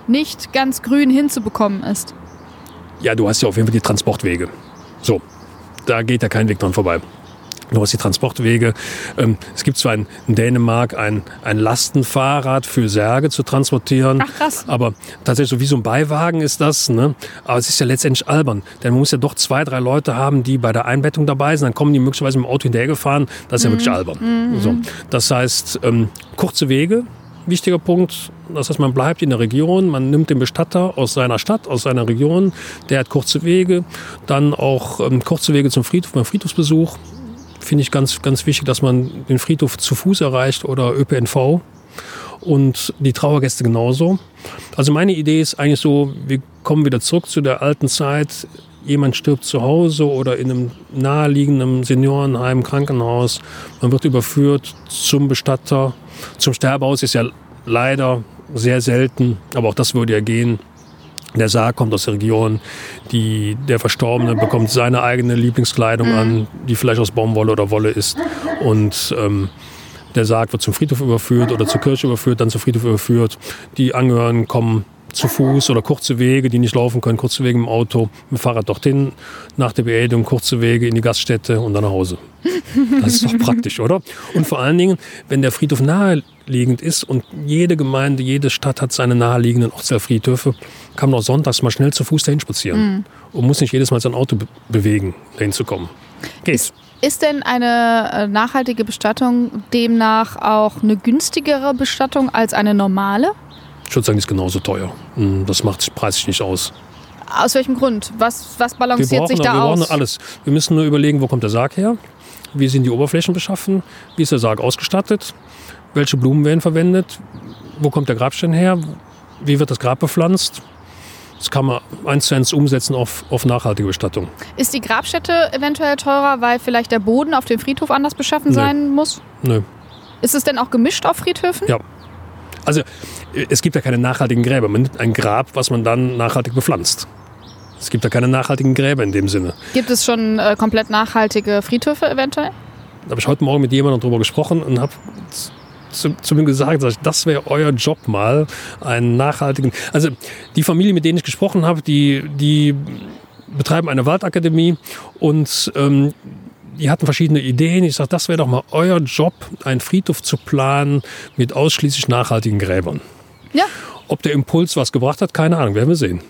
nicht ganz grün hinzubekommen ist? ja, du hast ja auf jeden Fall die Transportwege. So, da geht ja kein Weg dran vorbei. Du hast die Transportwege. Ähm, es gibt zwar in, Dänemark ein, ein Lastenfahrrad für Särge zu transportieren. Ach, krass. Aber tatsächlich so wie so ein Beiwagen ist das. Ne? Aber es ist ja letztendlich albern. Denn man muss ja doch zwei, drei Leute haben, die bei der Einbettung dabei sind. Dann kommen die möglicherweise mit dem Auto hinterhergefahren. Das ist ja wirklich albern. So. Das heißt, ähm, kurze Wege, wichtiger Punkt. Das heißt, man bleibt in der Region, man nimmt den Bestatter aus seiner Stadt, aus seiner Region, der hat kurze Wege, dann auch ähm, kurze Wege zum Friedhof, beim Friedhofsbesuch. Finde ich ganz, ganz wichtig, dass man den Friedhof zu Fuß erreicht oder ÖPNV und die Trauergäste genauso. Also meine Idee ist eigentlich so, wir kommen wieder zurück zu der alten Zeit. Jemand stirbt zu Hause oder in einem naheliegenden Seniorenheim, Krankenhaus. Man wird überführt zum Bestatter. Zum Sterbehaus ist ja leider sehr selten, aber auch das würde ja gehen. Der Sarg kommt aus der Region, die, der Verstorbene bekommt seine eigene Lieblingskleidung an, die vielleicht aus Baumwolle oder Wolle ist. Und ähm, der Sarg wird zum Friedhof überführt oder zur Kirche überführt, dann zum Friedhof überführt. Die Angehörigen kommen zu Fuß oder kurze Wege, die nicht laufen können, kurze Wege im Auto, mit dem Fahrrad dorthin, nach der Beerdigung kurze Wege in die Gaststätte und dann nach Hause. Das ist doch praktisch, oder? Und vor allen Dingen, wenn der Friedhof naheliegend ist und jede Gemeinde, jede Stadt hat seine naheliegenden Ortsteilfriedhöfe, kann man auch sonntags mal schnell zu Fuß dahin spazieren und muss nicht jedes Mal sein Auto be bewegen, dahin zu kommen. Geht. Ist denn eine äh, nachhaltige Bestattung demnach auch eine günstigere Bestattung als eine normale? Ich würde sagen, die ist genauso teuer. Hm, Das macht preislich nicht aus. Aus welchem Grund? Was, was Wir balanciert brauchen, sich wir da brauchen aus? alles. Wir müssen nur überlegen, wo kommt der Sarg her? Wie sind die Oberflächen beschaffen? Wie ist der Sarg ausgestattet? Welche Blumen werden verwendet? Wo kommt der Grabstein her? Wie wird das Grab bepflanzt? Das kann man eins zu eins umsetzen auf, auf nachhaltige Bestattung. Ist die Grabstätte eventuell teurer, weil vielleicht der Boden auf dem Friedhof anders beschaffen Nee. sein muss? Nö. Ist es denn auch gemischt auf Friedhöfen? Ja. Also es gibt ja keine nachhaltigen Gräber. Man nimmt ein Grab, was man dann nachhaltig bepflanzt. Es gibt ja keine nachhaltigen Gräber in dem Sinne. Gibt es schon äh, komplett nachhaltige Friedhöfe eventuell? Da habe ich heute Morgen mit jemandem drüber gesprochen und habe zu, zu mir gesagt, sag ich, das wäre euer Job mal, einen nachhaltigen. Also die Familie, mit denen ich gesprochen habe, die, die betreiben eine Waldakademie und ähm, die hatten verschiedene Ideen. Ich sage, das wäre doch mal euer Job, einen Friedhof zu planen mit ausschließlich nachhaltigen Gräbern. Ja. Ob der Impuls was gebracht hat, keine Ahnung, werden wir sehen.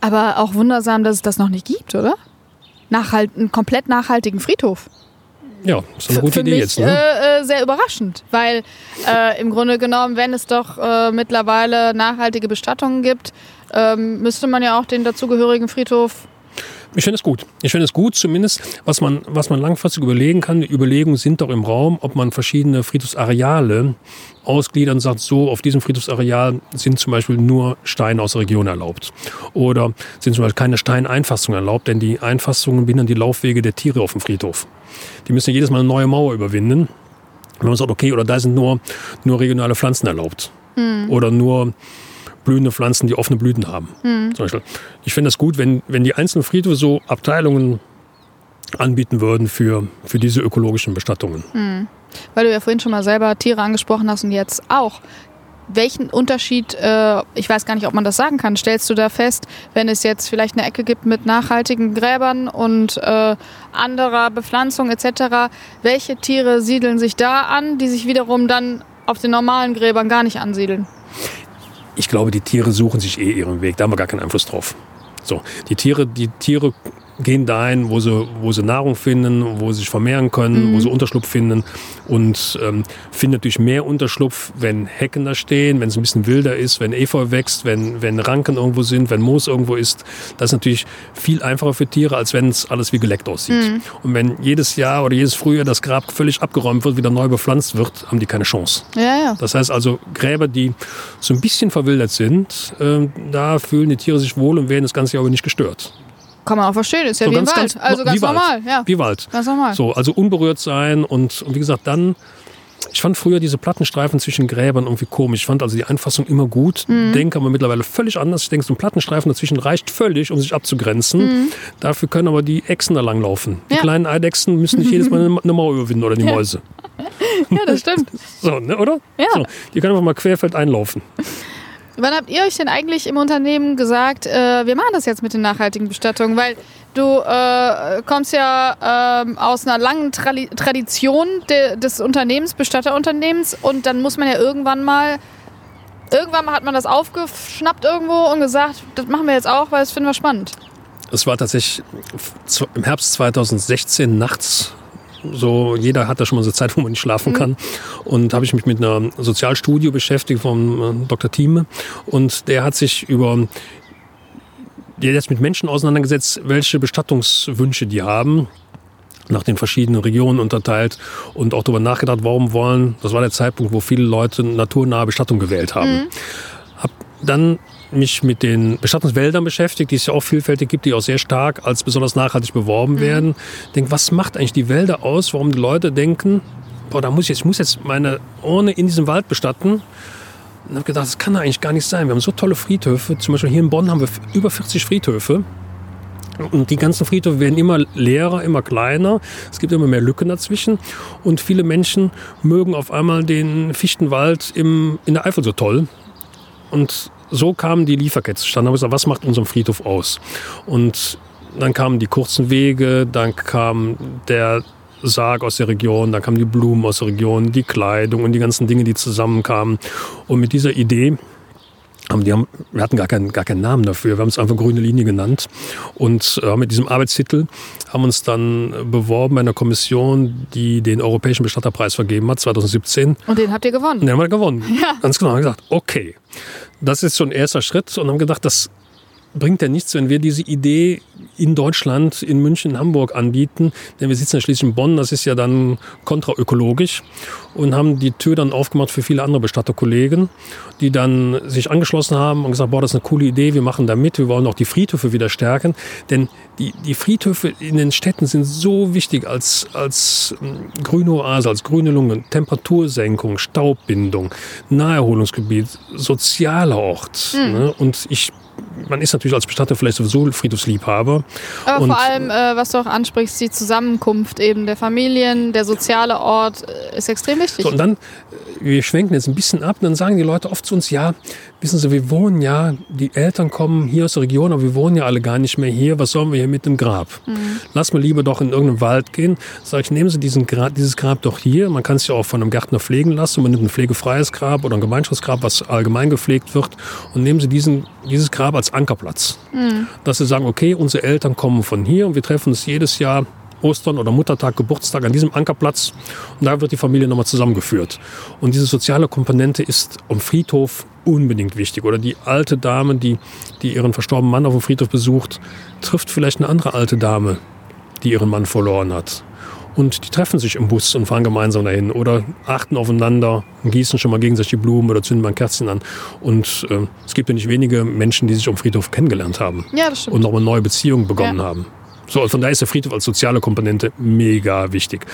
Aber auch wundersam, dass es das noch nicht gibt, oder? Nachhalt, einen komplett nachhaltigen Friedhof. Ja, ist eine gute Idee mich jetzt. Ne? äh, äh, sehr überraschend, weil äh, im Grunde genommen, wenn es doch äh, mittlerweile nachhaltige Bestattungen gibt, ähm, müsste man ja auch den dazugehörigen Friedhof. Ich finde es gut. Ich finde es gut, zumindest, was man, was man langfristig überlegen kann. Die Überlegungen sind doch im Raum, ob man verschiedene Friedhofsareale ausgliedern und sagt, so, auf diesem Friedhofsareal sind zum Beispiel nur Steine aus der Region erlaubt. Oder sind zum Beispiel keine Steineinfassungen erlaubt, denn die Einfassungen behindern die Laufwege der Tiere auf dem Friedhof. Die müssen jedes Mal eine neue Mauer überwinden. Wenn man sagt, okay, oder da sind nur, nur regionale Pflanzen erlaubt. Oder nur blühende Pflanzen, die offene Blüten haben. Zum Beispiel. Ich finde das gut, wenn, wenn die einzelnen Friedhöfe so Abteilungen anbieten würden für, für diese ökologischen Bestattungen. Weil du ja vorhin schon mal selber Tiere angesprochen hast und jetzt auch. Welchen Unterschied, äh, ich weiß gar nicht, ob man das sagen kann, stellst du da fest, wenn es jetzt vielleicht eine Ecke gibt mit nachhaltigen Gräbern und äh, anderer Bepflanzung etc., welche Tiere siedeln sich da an, die sich wiederum dann auf den normalen Gräbern gar nicht ansiedeln? Ich glaube, die Tiere suchen sich eh ihren Weg. Da haben wir gar keinen Einfluss drauf. So, die Tiere, die Tiere gehen dahin, wo sie, wo sie Nahrung finden, wo sie sich vermehren können, wo sie Unterschlupf finden und ähm, finden natürlich mehr Unterschlupf, wenn Hecken da stehen, wenn es ein bisschen wilder ist, wenn Efeu wächst, wenn, wenn Ranken irgendwo sind, wenn Moos irgendwo ist. Das ist natürlich viel einfacher für Tiere, als wenn es alles wie geleckt aussieht. Und wenn jedes Jahr oder jedes Frühjahr das Grab völlig abgeräumt wird, wieder neu bepflanzt wird, haben die keine Chance. Ja, ja. Das heißt also, Gräber, die so ein bisschen verwildert sind, ähm, da fühlen die Tiere sich wohl und werden das ganze Jahr aber nicht gestört. Kann man auch verstehen, ist ja So wie im ganz, Wald. ganz- also ganz wie Wald. normal, ja. Wie Wald. Ganz normal. So, also unberührt sein und, und wie gesagt, dann. Ich fand früher diese Plattenstreifen zwischen Gräbern irgendwie komisch. Ich fand also die Einfassung immer gut, Mhm. denke aber mittlerweile völlig anders. Ich denke, so ein Plattenstreifen dazwischen reicht völlig, um sich abzugrenzen. Dafür können aber die Echsen da langlaufen. Die Mhm. Ja. kleinen Eidechsen müssen nicht jedes Mal eine- Mauer überwinden oder die Mäuse. Ja, das stimmt. So, ne, oder? Ja. So, die können einfach mal querfeld einlaufen. Wann habt ihr euch denn eigentlich im Unternehmen gesagt, äh, wir machen das jetzt mit den nachhaltigen Bestattungen? Weil du äh, kommst ja ähm, aus einer langen Trali Tradition de des Unternehmens, Bestatterunternehmens und dann muss man ja irgendwann mal, irgendwann hat man das aufgeschnappt irgendwo und gesagt, das machen wir jetzt auch, weil das finden wir spannend. Es war tatsächlich im Herbst 2016 nachts. So, jeder hat da schon mal so Zeit, wo man nicht schlafen kann. Und habe ich mich mit einer Sozialstudie beschäftigt vom äh, Dr. Thieme. Und der hat sich über jetzt mit Menschen auseinandergesetzt, welche Bestattungswünsche die haben nach den verschiedenen Regionen unterteilt und auch darüber nachgedacht, warum wollen, das war der Zeitpunkt, wo viele Leute naturnahe Bestattung gewählt haben. Hab dann mich mit den Bestattungswäldern beschäftigt, die es ja auch vielfältig gibt, die auch sehr stark als besonders nachhaltig beworben werden. Denk, was macht eigentlich die Wälder aus, warum die Leute denken, boah, da muss ich, jetzt- ich muss jetzt meine Urne in diesem Wald bestatten. Und habe gedacht, das kann eigentlich gar nicht sein. Wir haben so tolle Friedhöfe. Zum Beispiel hier in Bonn haben wir über 40 Friedhöfe. Und die ganzen Friedhöfe werden immer leerer, immer kleiner. Es gibt immer mehr Lücken dazwischen. Und viele Menschen mögen auf einmal den Fichtenwald im, in der Eifel so toll. Und so kam die Lieferkette zustande. Da habe ich gesagt, was macht unseren Friedhof aus? Und dann kamen die kurzen Wege, dann kam der Sarg aus der Region, dann kamen die Blumen aus der Region, die Kleidung und die ganzen Dinge, die zusammenkamen. Und mit dieser Idee haben wir hatten gar keinen, gar keinen Namen dafür. Wir haben es einfach grüne Linie genannt. Und äh, mit diesem Arbeitstitel haben uns dann beworben bei einer Kommission, die den Europäischen Bestatterpreis vergeben hat, 2017. Und den habt ihr gewonnen. Den haben wir gewonnen. Ganz genau. Haben gesagt, okay, das ist schon ein erster Schritt. Und haben gedacht, das bringt ja nichts, wenn wir diese Idee in Deutschland, in München, Hamburg anbieten. Denn wir sitzen ja schließlich in Bonn, das ist ja dann kontraökologisch. Und haben die Tür dann aufgemacht für viele andere Bestatterkollegen, die dann sich angeschlossen haben und gesagt, boah, das ist eine coole Idee, wir machen da mit, wir wollen auch die Friedhöfe wieder stärken. Denn die, die Friedhöfe in den Städten sind so wichtig als, als ähm, grüne Oase, als grüne Lunge, Temperatursenkung, Staubbindung, Naherholungsgebiet, sozialer Ort. Ne? Und ich, man ist natürlich als Bestatter vielleicht sowieso Friedhofsliebhaber. Aber Und- vor allem, äh, was du auch ansprichst, die Zusammenkunft eben der Familien, der soziale Ort äh, ist extrem wichtig. So, und dann, äh, wir schwenken jetzt ein bisschen ab, und dann sagen die Leute oft zu uns, ja, wissen Sie, wir wohnen ja, die Eltern kommen hier aus der Region, aber wir wohnen ja alle gar nicht mehr hier, was sollen wir hier mit dem Grab? Lass mal lieber doch in irgendeinen Wald gehen. Sag ich, nehmen Sie diesen Grab, dieses Grab doch hier, man kann es ja auch von einem Gärtner pflegen lassen, man nimmt ein pflegefreies Grab oder ein Gemeinschaftsgrab, was allgemein gepflegt wird und nehmen Sie diesen, dieses Grab als Ankerplatz. Dass Sie sagen, okay, unsere Eltern kommen von hier und wir treffen uns jedes Jahr Ostern oder Muttertag, Geburtstag an diesem Ankerplatz und da wird die Familie nochmal zusammengeführt. Und diese soziale Komponente ist am Friedhof unbedingt wichtig. Oder die alte Dame, die, die ihren verstorbenen Mann auf dem Friedhof besucht, trifft vielleicht eine andere alte Dame, die ihren Mann verloren hat. Und die treffen sich im Bus und fahren gemeinsam dahin oder achten aufeinander, gießen schon mal gegenseitig die Blumen oder zünden mal ein Kerzchen an. Und äh, es gibt ja nicht wenige Menschen, die sich am Friedhof kennengelernt haben ja, das stimmt. und nochmal neue Beziehungen begonnen Ja. haben. So, also von daher ist der Friedhof als soziale Komponente mega wichtig.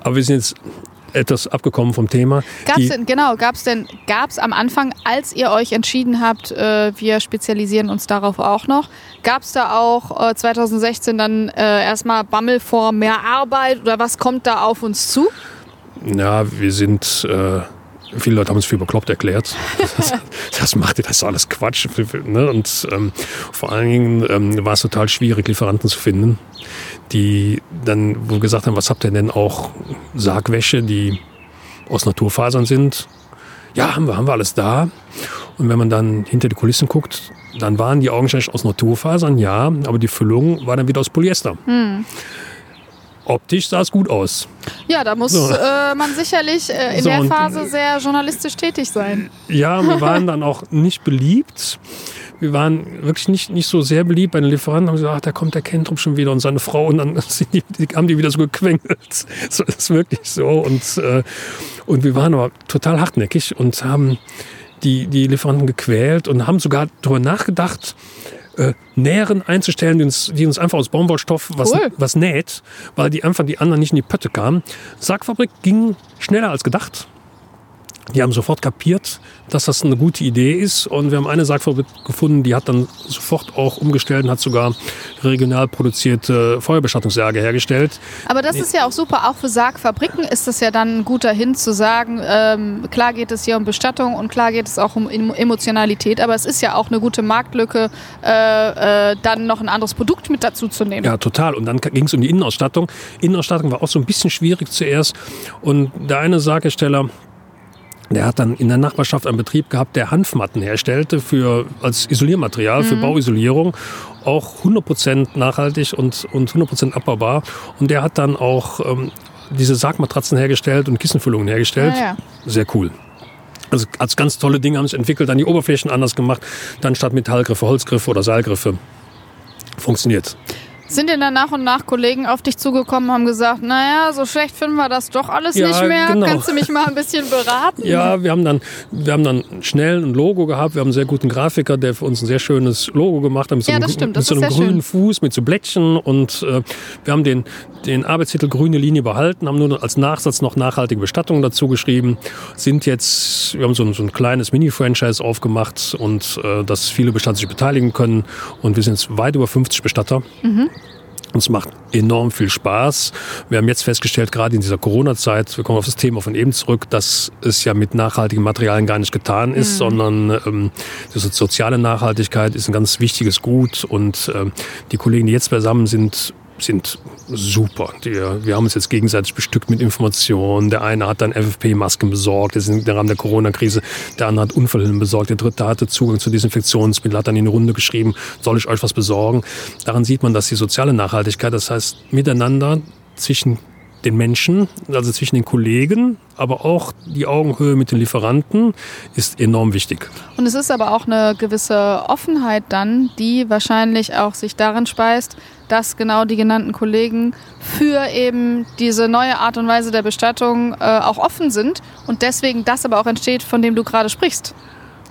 Aber wir sind jetzt etwas abgekommen vom Thema. Gab's Die- denn, genau, gab's denn, gab's am Anfang, als ihr euch entschieden habt, äh, wir spezialisieren uns darauf auch noch, gab's da auch äh, 2016 dann äh, erstmal Bammel vor mehr Arbeit oder was kommt da auf uns zu? Ja, wir sind. Äh, viele Leute haben uns für bekloppt erklärt. Das, das macht ihr, das ist alles Quatsch. Ne? Und ähm, vor allen Dingen ähm, war es total schwierig, Lieferanten zu finden, die dann wo wir gesagt haben, was habt ihr denn auch Sargwäsche, die aus Naturfasern sind? Ja, haben wir, haben wir alles da. Und wenn man dann hinter die Kulissen guckt, dann waren die augenscheinlich aus Naturfasern, ja, aber die Füllung war dann wieder aus Polyester. Optisch sah es gut aus. Ja, da muss So. äh, man sicherlich äh, in So, der und, Phase sehr journalistisch tätig sein. Ja, wir waren dann auch nicht beliebt. Wir waren wirklich nicht, nicht so sehr beliebt bei den Lieferanten. Haben gesagt, ach, da kommt der Kentrup schon wieder und seine Frau. Und dann die, die, haben die wieder so gequengelt. So, das ist wirklich so. Und, äh, und wir waren aber total hartnäckig und haben die, die Lieferanten gequält und haben sogar darüber nachgedacht, äh, Nähren einzustellen, die uns, die uns einfach aus Baumwollstoff was, Cool. was näht, weil die einfach die anderen nicht in die Pötte kamen. Sargfabrik ging schneller als gedacht. Die haben sofort kapiert, dass das eine gute Idee ist. Und wir haben eine Sargfabrik gefunden, die hat dann sofort auch umgestellt und hat sogar regional produzierte Feuerbestattungssärge hergestellt. Aber das ist ja auch super, auch für Sargfabriken ist das ja dann ein guter Hin zu sagen, ähm, klar geht es hier um Bestattung und klar geht es auch um Em- Emotionalität, aber es ist ja auch eine gute Marktlücke, äh, äh, dann noch ein anderes Produkt mit dazu zu nehmen. Ja, total. Und dann ging es um die Innenausstattung. Innenausstattung war auch so ein bisschen schwierig zuerst. Und der eine Sarghersteller, der hat dann in der Nachbarschaft einen Betrieb gehabt, der Hanfmatten herstellte für, als Isoliermaterial für Bauisolierung. Auch 100% nachhaltig und, und 100% abbaubar. Und der hat dann auch ähm, diese Sargmatratzen hergestellt und Kissenfüllungen hergestellt. Ja, ja. Sehr cool. Also als ganz tolle Dinge haben sich entwickelt, dann die Oberflächen anders gemacht, dann statt Metallgriffe Holzgriffe oder Seilgriffe. Funktioniert. Sind denn dann nach und nach Kollegen auf dich zugekommen und haben gesagt, naja, so schlecht finden wir das doch alles Ja, nicht mehr, genau. kannst du mich mal ein bisschen beraten? Ja, wir haben dann, wir haben dann schnell ein Logo gehabt. Wir haben einen sehr guten Grafiker, der für uns ein sehr schönes Logo gemacht hat. Mit so Ja, einem, das stimmt, das mit so einem grünen schön. Fuß, mit so Blättchen. Und äh, wir haben den, den Arbeitstitel Grüne Linie behalten, haben nur als Nachsatz noch nachhaltige Bestattung dazu geschrieben. Sind jetzt, wir haben so ein, so ein kleines Mini-Franchise aufgemacht und äh, dass viele Bestatter sich beteiligen können. Und wir sind jetzt weit über 50 Bestatter. Uns macht enorm viel Spaß. Wir haben jetzt festgestellt, gerade in dieser Corona-Zeit, wir kommen auf das Thema von eben zurück, dass es ja mit nachhaltigen Materialien gar nicht getan ist, sondern ähm, diese soziale Nachhaltigkeit ist ein ganz wichtiges Gut. Und ähm, die Kollegen, die jetzt beisammen sind, sind super. Die, wir haben uns jetzt gegenseitig bestückt mit Informationen. Der eine hat dann FFP-Masken besorgt, ist im Rahmen der Corona-Krise. Der andere hat Unfallhilfen besorgt. Der dritte hatte Zugang zu Desinfektionsmitteln, hat dann in die Runde geschrieben, soll ich euch was besorgen? Daran sieht man, dass die soziale Nachhaltigkeit, das heißt miteinander zwischen den Menschen, also zwischen den Kollegen, aber auch die Augenhöhe mit den Lieferanten ist enorm wichtig. Und es ist aber auch eine gewisse Offenheit dann, die wahrscheinlich auch sich darin speist, dass genau die genannten Kollegen für eben diese neue Art und Weise der Bestattung äh, auch offen sind und deswegen das aber auch entsteht, von dem du gerade sprichst.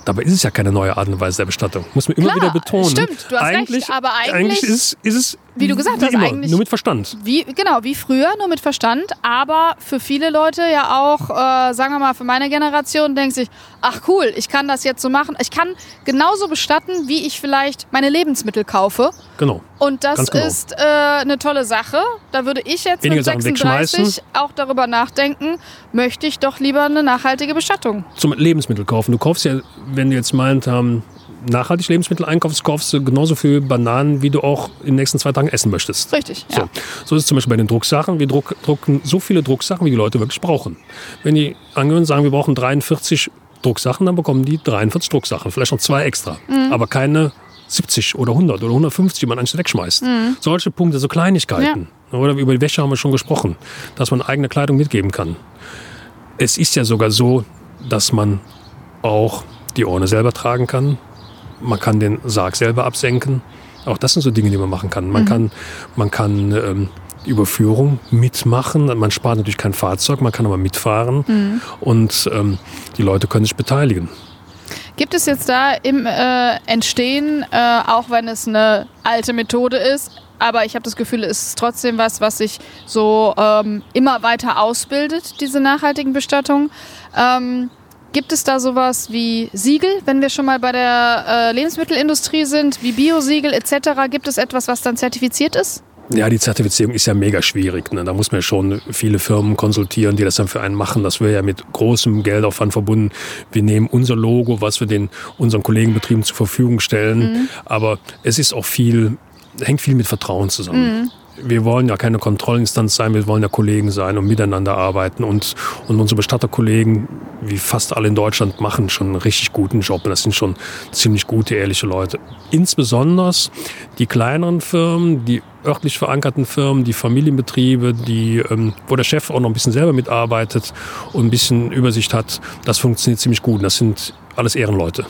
Dabei ist es ja keine neue Art und Weise der Bestattung. Muss man immer Klar, wieder betonen. stimmt, du hast recht, eigentlich, aber eigentlich- ist, ist es, Wie du gesagt hast, immer, eigentlich- nur mit Verstand. Wie, genau, wie früher, nur mit Verstand, aber für viele Leute ja auch, äh, sagen wir mal, für meine Generation denkt sich, ach cool, ich kann das jetzt so machen. Ich kann genauso bestatten, wie ich vielleicht meine Lebensmittel kaufe. Genau. Und das genau. ist äh, eine tolle Sache. Da würde ich jetzt Weniger mit Sachen 36 wegschmeißen. auch darüber nachdenken, möchte ich doch lieber eine nachhaltige Bestattung. Zum Lebensmittel kaufen. Du kaufst ja, wenn du jetzt meint, ähm, nachhaltig Lebensmittel einkaufst, kaufst du genauso viel Bananen, wie du auch in den nächsten zwei Tagen essen möchtest. Richtig, ja. So. ist es zum Beispiel bei den Drucksachen. Wir druck, drucken so viele Drucksachen, wie die Leute wirklich brauchen. Wenn die angehören sagen, wir brauchen 43 Drucksachen, dann bekommen die 43 Drucksachen. Vielleicht noch zwei extra. Mhm. Aber keine 70 oder 100 oder 150, die man eigentlich wegschmeißt. Mhm. Solche Punkte, so Kleinigkeiten. Oder über die Wäsche haben wir schon gesprochen, dass man eigene Kleidung mitgeben kann. Es ist ja sogar so, dass man auch die Urne selber tragen kann. Man kann den Sarg selber absenken. Auch das sind so Dinge, die man machen kann. Man kann, man kann ähm, die Überführung mitmachen. Man spart natürlich kein Fahrzeug, man kann aber mitfahren. Und ähm, die Leute können sich beteiligen. Gibt es jetzt da im äh, Entstehen, äh, auch wenn es eine alte Methode ist, aber ich habe das Gefühl, es ist trotzdem was, was sich so ähm, immer weiter ausbildet, diese nachhaltigen Bestattungen. Ähm, gibt es da sowas wie Siegel, wenn wir schon mal bei der äh, Lebensmittelindustrie sind, wie Biosiegel etc.? Gibt es etwas, was dann zertifiziert ist? Ja, die Zertifizierung ist ja mega schwierig. Ne? Da muss man ja schon viele Firmen konsultieren, die das dann für einen machen. Das wäre ja mit großem Geldaufwand verbunden. Wir nehmen unser Logo, was wir den unseren Kollegenbetrieben zur Verfügung stellen. Mhm. Aber es ist auch viel, hängt viel mit Vertrauen zusammen. Mhm wir wollen ja keine Kontrollinstanz sein, wir wollen ja Kollegen sein und miteinander arbeiten. Und, und unsere Bestatterkollegen, wie fast alle in Deutschland, machen schon einen richtig guten Job. Das sind schon ziemlich gute, ehrliche Leute. Insbesondere die kleineren Firmen, die örtlich verankerten Firmen, die Familienbetriebe, die, ähm, wo der Chef auch noch ein bisschen selber mitarbeitet und ein bisschen Übersicht hat, das funktioniert ziemlich gut. Das sind alles Ehrenleute.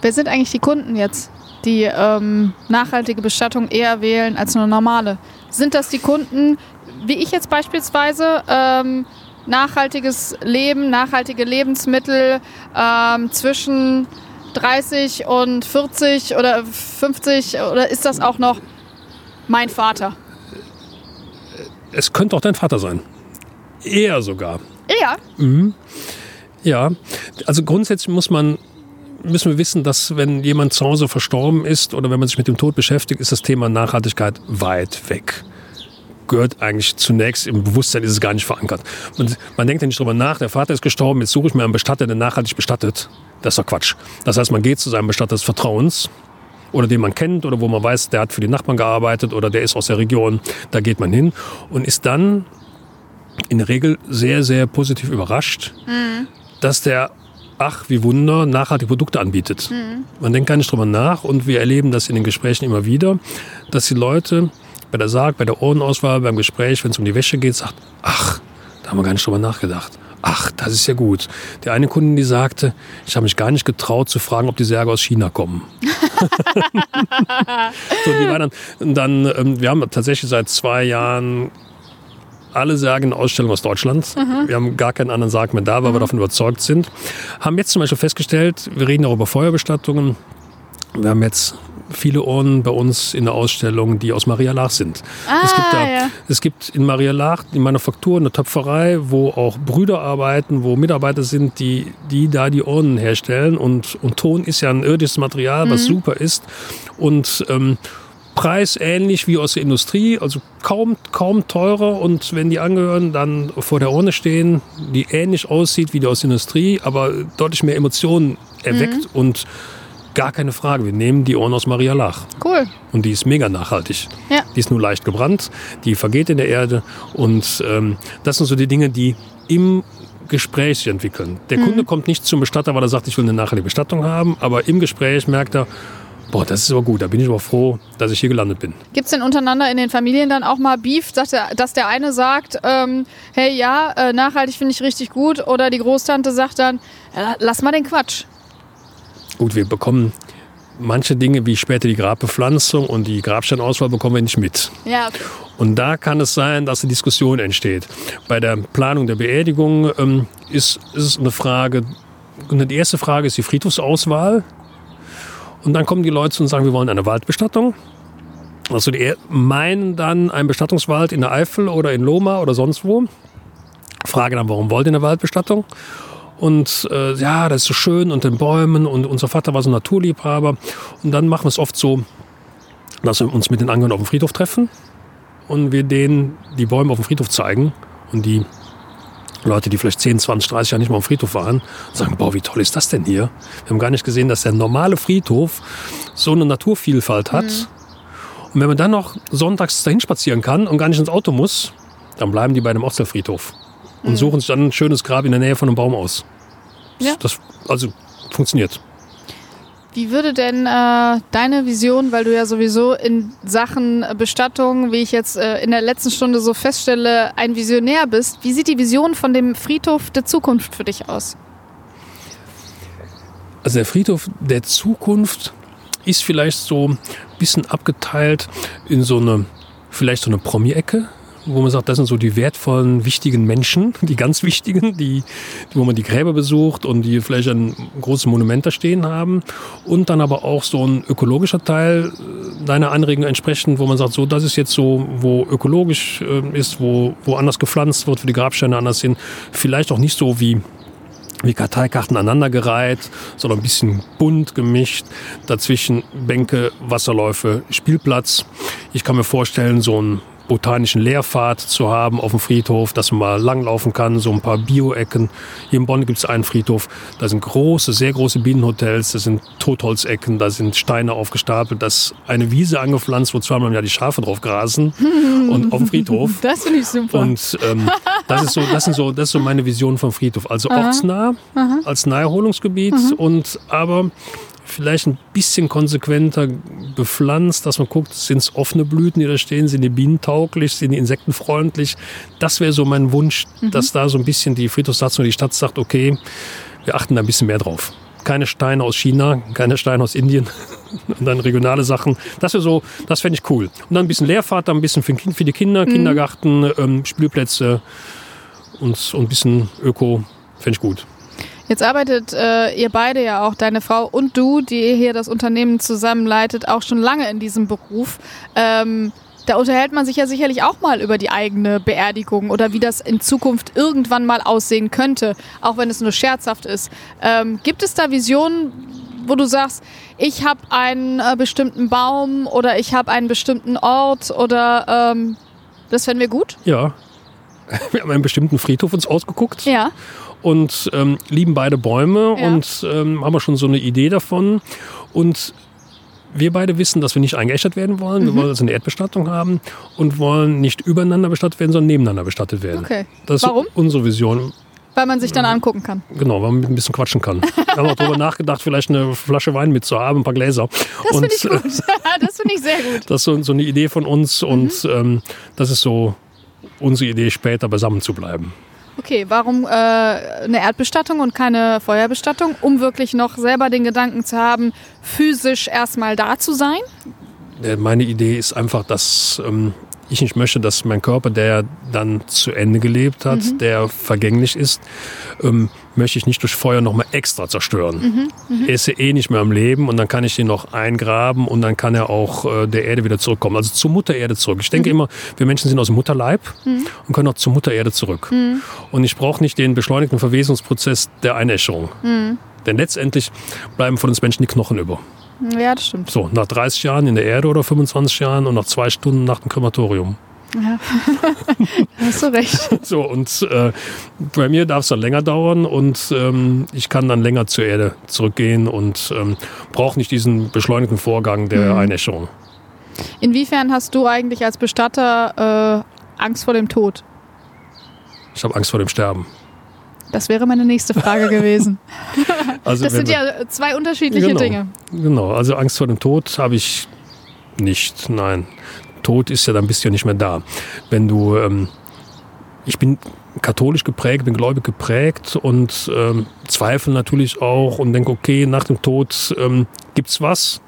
Wer sind eigentlich die Kunden jetzt? Die ähm, nachhaltige Bestattung eher wählen als eine normale. Sind das die Kunden, wie ich jetzt beispielsweise, ähm, nachhaltiges Leben, nachhaltige Lebensmittel ähm, zwischen 30 und 40 oder 50 oder ist das auch noch mein Vater? Es könnte auch dein Vater sein. Eher sogar. Eher? Mhm. Ja, also grundsätzlich muss man müssen wir wissen, dass wenn jemand zu Hause verstorben ist oder wenn man sich mit dem Tod beschäftigt, ist das Thema Nachhaltigkeit weit weg gehört eigentlich zunächst im Bewusstsein, ist es gar nicht verankert. Man, man denkt ja nicht drüber nach, der Vater ist gestorben, jetzt suche ich mir einen Bestatter, der nachhaltig bestattet. Das ist doch Quatsch. Das heißt, man geht zu seinem Bestatter des Vertrauens oder den man kennt oder wo man weiß, der hat für die Nachbarn gearbeitet oder der ist aus der Region, da geht man hin und ist dann in der Regel sehr, sehr positiv überrascht, mhm. dass der ach, wie Wunder, nachhaltige Produkte anbietet. Mhm. Man denkt gar nicht drüber nach und wir erleben das in den Gesprächen immer wieder, dass die Leute bei der Sarg, bei der Ohrenauswahl, beim Gespräch, wenn es um die Wäsche geht, sagt, ach, da haben wir gar nicht drüber nachgedacht. Ach, das ist ja gut. Der eine Kunde, die sagte, ich habe mich gar nicht getraut zu fragen, ob die Särge aus China kommen. so, die war dann, dann ähm, wir haben tatsächlich seit zwei Jahren alle Särge in Ausstellung aus Deutschland. Mhm. Wir haben gar keinen anderen Sarg mehr da, weil mhm. wir davon überzeugt sind. Haben jetzt zum Beispiel festgestellt, wir reden auch über Feuerbestattungen. Wir haben jetzt viele Urnen bei uns in der Ausstellung, die aus Maria Lach sind. Ah, es, gibt da, ja. es gibt in Maria Lach die Manufaktur, eine Töpferei, wo auch Brüder arbeiten, wo Mitarbeiter sind, die, die da die Urnen herstellen. Und, und Ton ist ja ein irdisches Material, was mhm. super ist. Und ähm, preisähnlich wie aus der Industrie, also kaum, kaum teurer. Und wenn die Angehörigen dann vor der Urne stehen, die ähnlich aussieht wie die aus der Industrie, aber deutlich mehr Emotionen erweckt mhm. und gar keine Frage, wir nehmen die Urne aus Maria Lach. Cool. Und die ist mega nachhaltig. Ja. Die ist nur leicht gebrannt, die vergeht in der Erde und ähm, das sind so die Dinge, die im Gespräch sich entwickeln. Der mhm. Kunde kommt nicht zum Bestatter, weil er sagt, ich will eine nachhaltige Bestattung haben, aber im Gespräch merkt er, Boah, das ist aber gut. Da bin ich aber froh, dass ich hier gelandet bin. Gibt es denn untereinander in den Familien dann auch mal Beef, dass der, dass der eine sagt, ähm, hey ja, äh, nachhaltig finde ich richtig gut, oder die Großtante sagt dann, ja, lass mal den Quatsch. Gut, wir bekommen manche Dinge wie später die Grabbepflanzung und die Grabsteinauswahl bekommen wir nicht mit. Ja, okay. Und da kann es sein, dass eine Diskussion entsteht. Bei der Planung der Beerdigung ähm, ist, ist es eine Frage, die erste Frage ist die Friedhofsauswahl. Und dann kommen die Leute und sagen, wir wollen eine Waldbestattung. Also die meinen dann einen Bestattungswald in der Eifel oder in Loma oder sonst wo. Fragen dann, warum wollt ihr eine Waldbestattung? Und äh, ja, das ist so schön und den Bäumen und unser Vater war so ein Naturliebhaber. Und dann machen wir es oft so, dass wir uns mit den Angehörigen auf dem Friedhof treffen und wir denen die Bäume auf dem Friedhof zeigen und die Leute, die vielleicht 10, 20, 30 Jahre nicht mal am Friedhof waren, sagen, boah, wie toll ist das denn hier? Wir haben gar nicht gesehen, dass der normale Friedhof so eine Naturvielfalt hat. Mhm. Und wenn man dann noch sonntags dahin spazieren kann und gar nicht ins Auto muss, dann bleiben die bei dem Ortsteilfriedhof und mhm. suchen sich dann ein schönes Grab in der Nähe von einem Baum aus. Ja. Das also funktioniert. Wie würde denn äh, deine Vision, weil du ja sowieso in Sachen Bestattung, wie ich jetzt äh, in der letzten Stunde so feststelle, ein Visionär bist, wie sieht die Vision von dem Friedhof der Zukunft für dich aus? Also der Friedhof der Zukunft ist vielleicht so ein bisschen abgeteilt in so eine, vielleicht so eine Promi-Ecke wo man sagt, das sind so die wertvollen, wichtigen Menschen, die ganz wichtigen, die, wo man die Gräber besucht und die vielleicht ein großes Monument da stehen haben. Und dann aber auch so ein ökologischer Teil, deiner Anregung entsprechend, wo man sagt, so, das ist jetzt so, wo ökologisch äh, ist, wo, wo anders gepflanzt wird, wo die Grabsteine anders sind. Vielleicht auch nicht so wie wie Karteikarten aneinandergereiht, sondern ein bisschen bunt gemischt. Dazwischen Bänke, Wasserläufe, Spielplatz. Ich kann mir vorstellen, so ein botanischen Lehrpfad zu haben auf dem Friedhof, dass man mal langlaufen kann, so ein paar Bio-Ecken. Hier in Bonn gibt es einen Friedhof, da sind große, sehr große Bienenhotels, da sind Totholzecken, da sind Steine aufgestapelt, da ist eine Wiese angepflanzt, wo zweimal im Jahr die Schafe drauf grasen und auf dem Friedhof. Das finde ich super. Und ähm, das ist so, das sind so, das ist so meine Vision vom Friedhof. Also ortsnah, als Naherholungsgebiet und aber vielleicht ein bisschen konsequenter bepflanzt, dass man guckt, sind es offene Blüten, die da stehen, sind die bienentauglich, sind die insektenfreundlich. Das wäre so mein Wunsch, dass da so ein bisschen die Friedhofssatzung, die Stadt sagt, okay, wir achten da ein bisschen mehr drauf. Keine Steine aus China, keine Steine aus Indien und dann regionale Sachen. Das wäre so, das fände ich cool. Und dann ein bisschen Lehrfahrt, dann ein bisschen für, die Kinder, Kindergarten, ähm, Spielplätze und, und ein bisschen Öko, fände ich gut. Jetzt arbeitet äh, ihr beide ja auch, deine Frau und du, die hier das Unternehmen zusammenleitet, auch schon lange in diesem Beruf. Ähm, da unterhält man sich ja sicherlich auch mal über die eigene Beerdigung oder wie das in Zukunft irgendwann mal aussehen könnte, auch wenn es nur scherzhaft ist. Ähm, gibt es da Visionen, wo du sagst, ich habe einen äh, bestimmten Baum oder ich habe einen bestimmten Ort oder ähm, das fänden wir gut? Ja. Wir haben einen bestimmten Friedhof uns ausgeguckt. Ja. Und ähm, lieben beide Bäume Ja. und ähm, haben wir schon so eine Idee davon. Und wir beide wissen, dass wir nicht eingeäschert werden wollen. Mhm. Wir wollen also eine Erdbestattung haben und wollen nicht übereinander bestattet werden, sondern nebeneinander bestattet werden. Okay. Das ist Warum? Unsere Vision. Weil man sich dann angucken kann. Genau, weil man ein bisschen quatschen kann. Wir haben auch darüber nachgedacht, vielleicht eine Flasche Wein mitzuhaben, ein paar Gläser. Das finde ich gut. das finde ich sehr gut. das ist so, so eine Idee von uns Mhm. und ähm, das ist so unsere Idee, später beisammen zu bleiben. Okay, warum äh, eine Erdbestattung und keine Feuerbestattung? Um wirklich noch selber den Gedanken zu haben, physisch erstmal da zu sein? Äh, Meine Idee ist einfach, dass ähm, ich nicht möchte, dass mein Körper, der dann zu Ende gelebt hat, der vergänglich ist, ähm, möchte ich nicht durch Feuer nochmal extra zerstören. Er ist ja eh nicht mehr am Leben und dann kann ich ihn noch eingraben und dann kann er auch äh, der Erde wieder zurückkommen. Also zur Mutter Erde zurück. Ich denke immer, wir Menschen sind aus dem Mutterleib und können auch zur Mutter Erde zurück. Und ich brauche nicht den beschleunigten Verwesungsprozess der Einäscherung. Denn letztendlich bleiben von uns Menschen die Knochen über. Ja, das stimmt. So, nach 30 Jahren in der Erde oder 25 Jahren und nach zwei Stunden nach dem Krematorium. Hast du recht. So, und äh, bei mir darf es dann länger dauern und ähm, ich kann dann länger zur Erde zurückgehen und ähm, brauche nicht diesen beschleunigten Vorgang der Mhm. Einäscherung. Inwiefern hast du eigentlich als Bestatter äh, Angst vor dem Tod? Ich habe Angst vor dem Sterben. Das wäre meine nächste Frage gewesen. Also Das sind ja zwei unterschiedliche Genau. Dinge. Genau, also Angst vor dem Tod habe ich nicht. Nein, Tod ist ja, dann bist du ja nicht mehr da. Wenn du, ähm, ich bin katholisch geprägt, bin gläubig geprägt und ähm, zweifle natürlich auch und denke, okay, nach dem Tod ähm, gibt's was.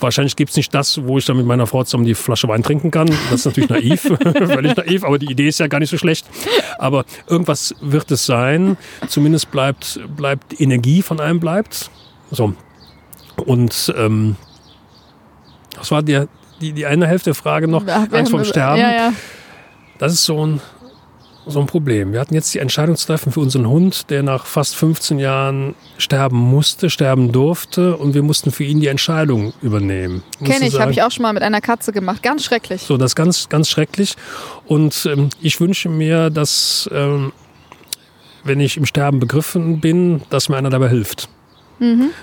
Wahrscheinlich gibt's nicht das, wo ich dann mit meiner Frau zusammen die Flasche Wein trinken kann. Das ist natürlich naiv, völlig naiv, aber die Idee ist ja gar nicht so schlecht. Aber irgendwas wird es sein. Zumindest bleibt, bleibt die Energie von einem bleibt. So, und ähm, was war die, die, die eine Hälfte der Frage noch? Wir Angst vorm Sterben. Ja, ja. Das ist so ein, so ein Problem. Wir hatten jetzt die Entscheidung zu treffen für unseren Hund, der nach fast 15 Jahren sterben musste, sterben durfte und wir mussten für ihn die Entscheidung übernehmen. Kenne ich, habe ich auch schon mal mit einer Katze gemacht. Ganz schrecklich. So, das ist ganz, ganz schrecklich. Und ähm, ich wünsche mir, dass, ähm, wenn ich im Sterben begriffen bin, dass mir einer dabei hilft.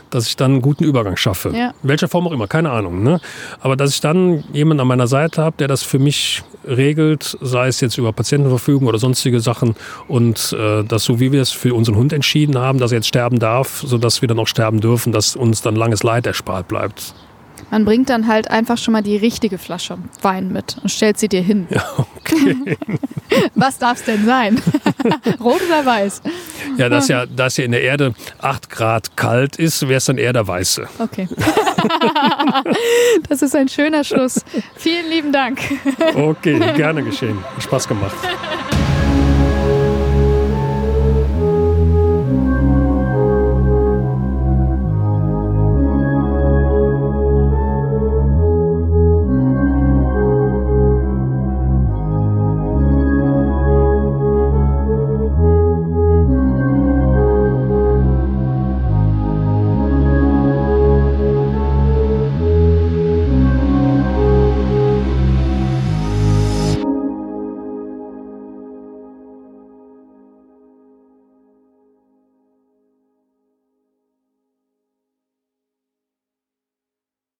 Dass ich dann einen guten Übergang schaffe. Ja. In welcher Form auch immer, keine Ahnung. Ne? Aber dass ich dann jemanden an meiner Seite habe, der das für mich regelt, sei es jetzt über Patientenverfügung oder sonstige Sachen. Und äh, dass so wie wir es für unseren Hund entschieden haben, dass er jetzt sterben darf, sodass wir dann auch sterben dürfen, dass uns dann langes Leid erspart bleibt. Man bringt dann halt einfach schon mal die richtige Flasche Wein mit und stellt sie dir hin. Ja, okay. Was darf es denn sein? Rot oder weiß? Ja, dass ja, dass ja in der Erde 8 Grad kalt ist, wäre es dann eher der Weiße. Okay. das ist ein schöner Schluss. Vielen lieben Dank. Okay, gerne geschehen. Hat Spaß gemacht.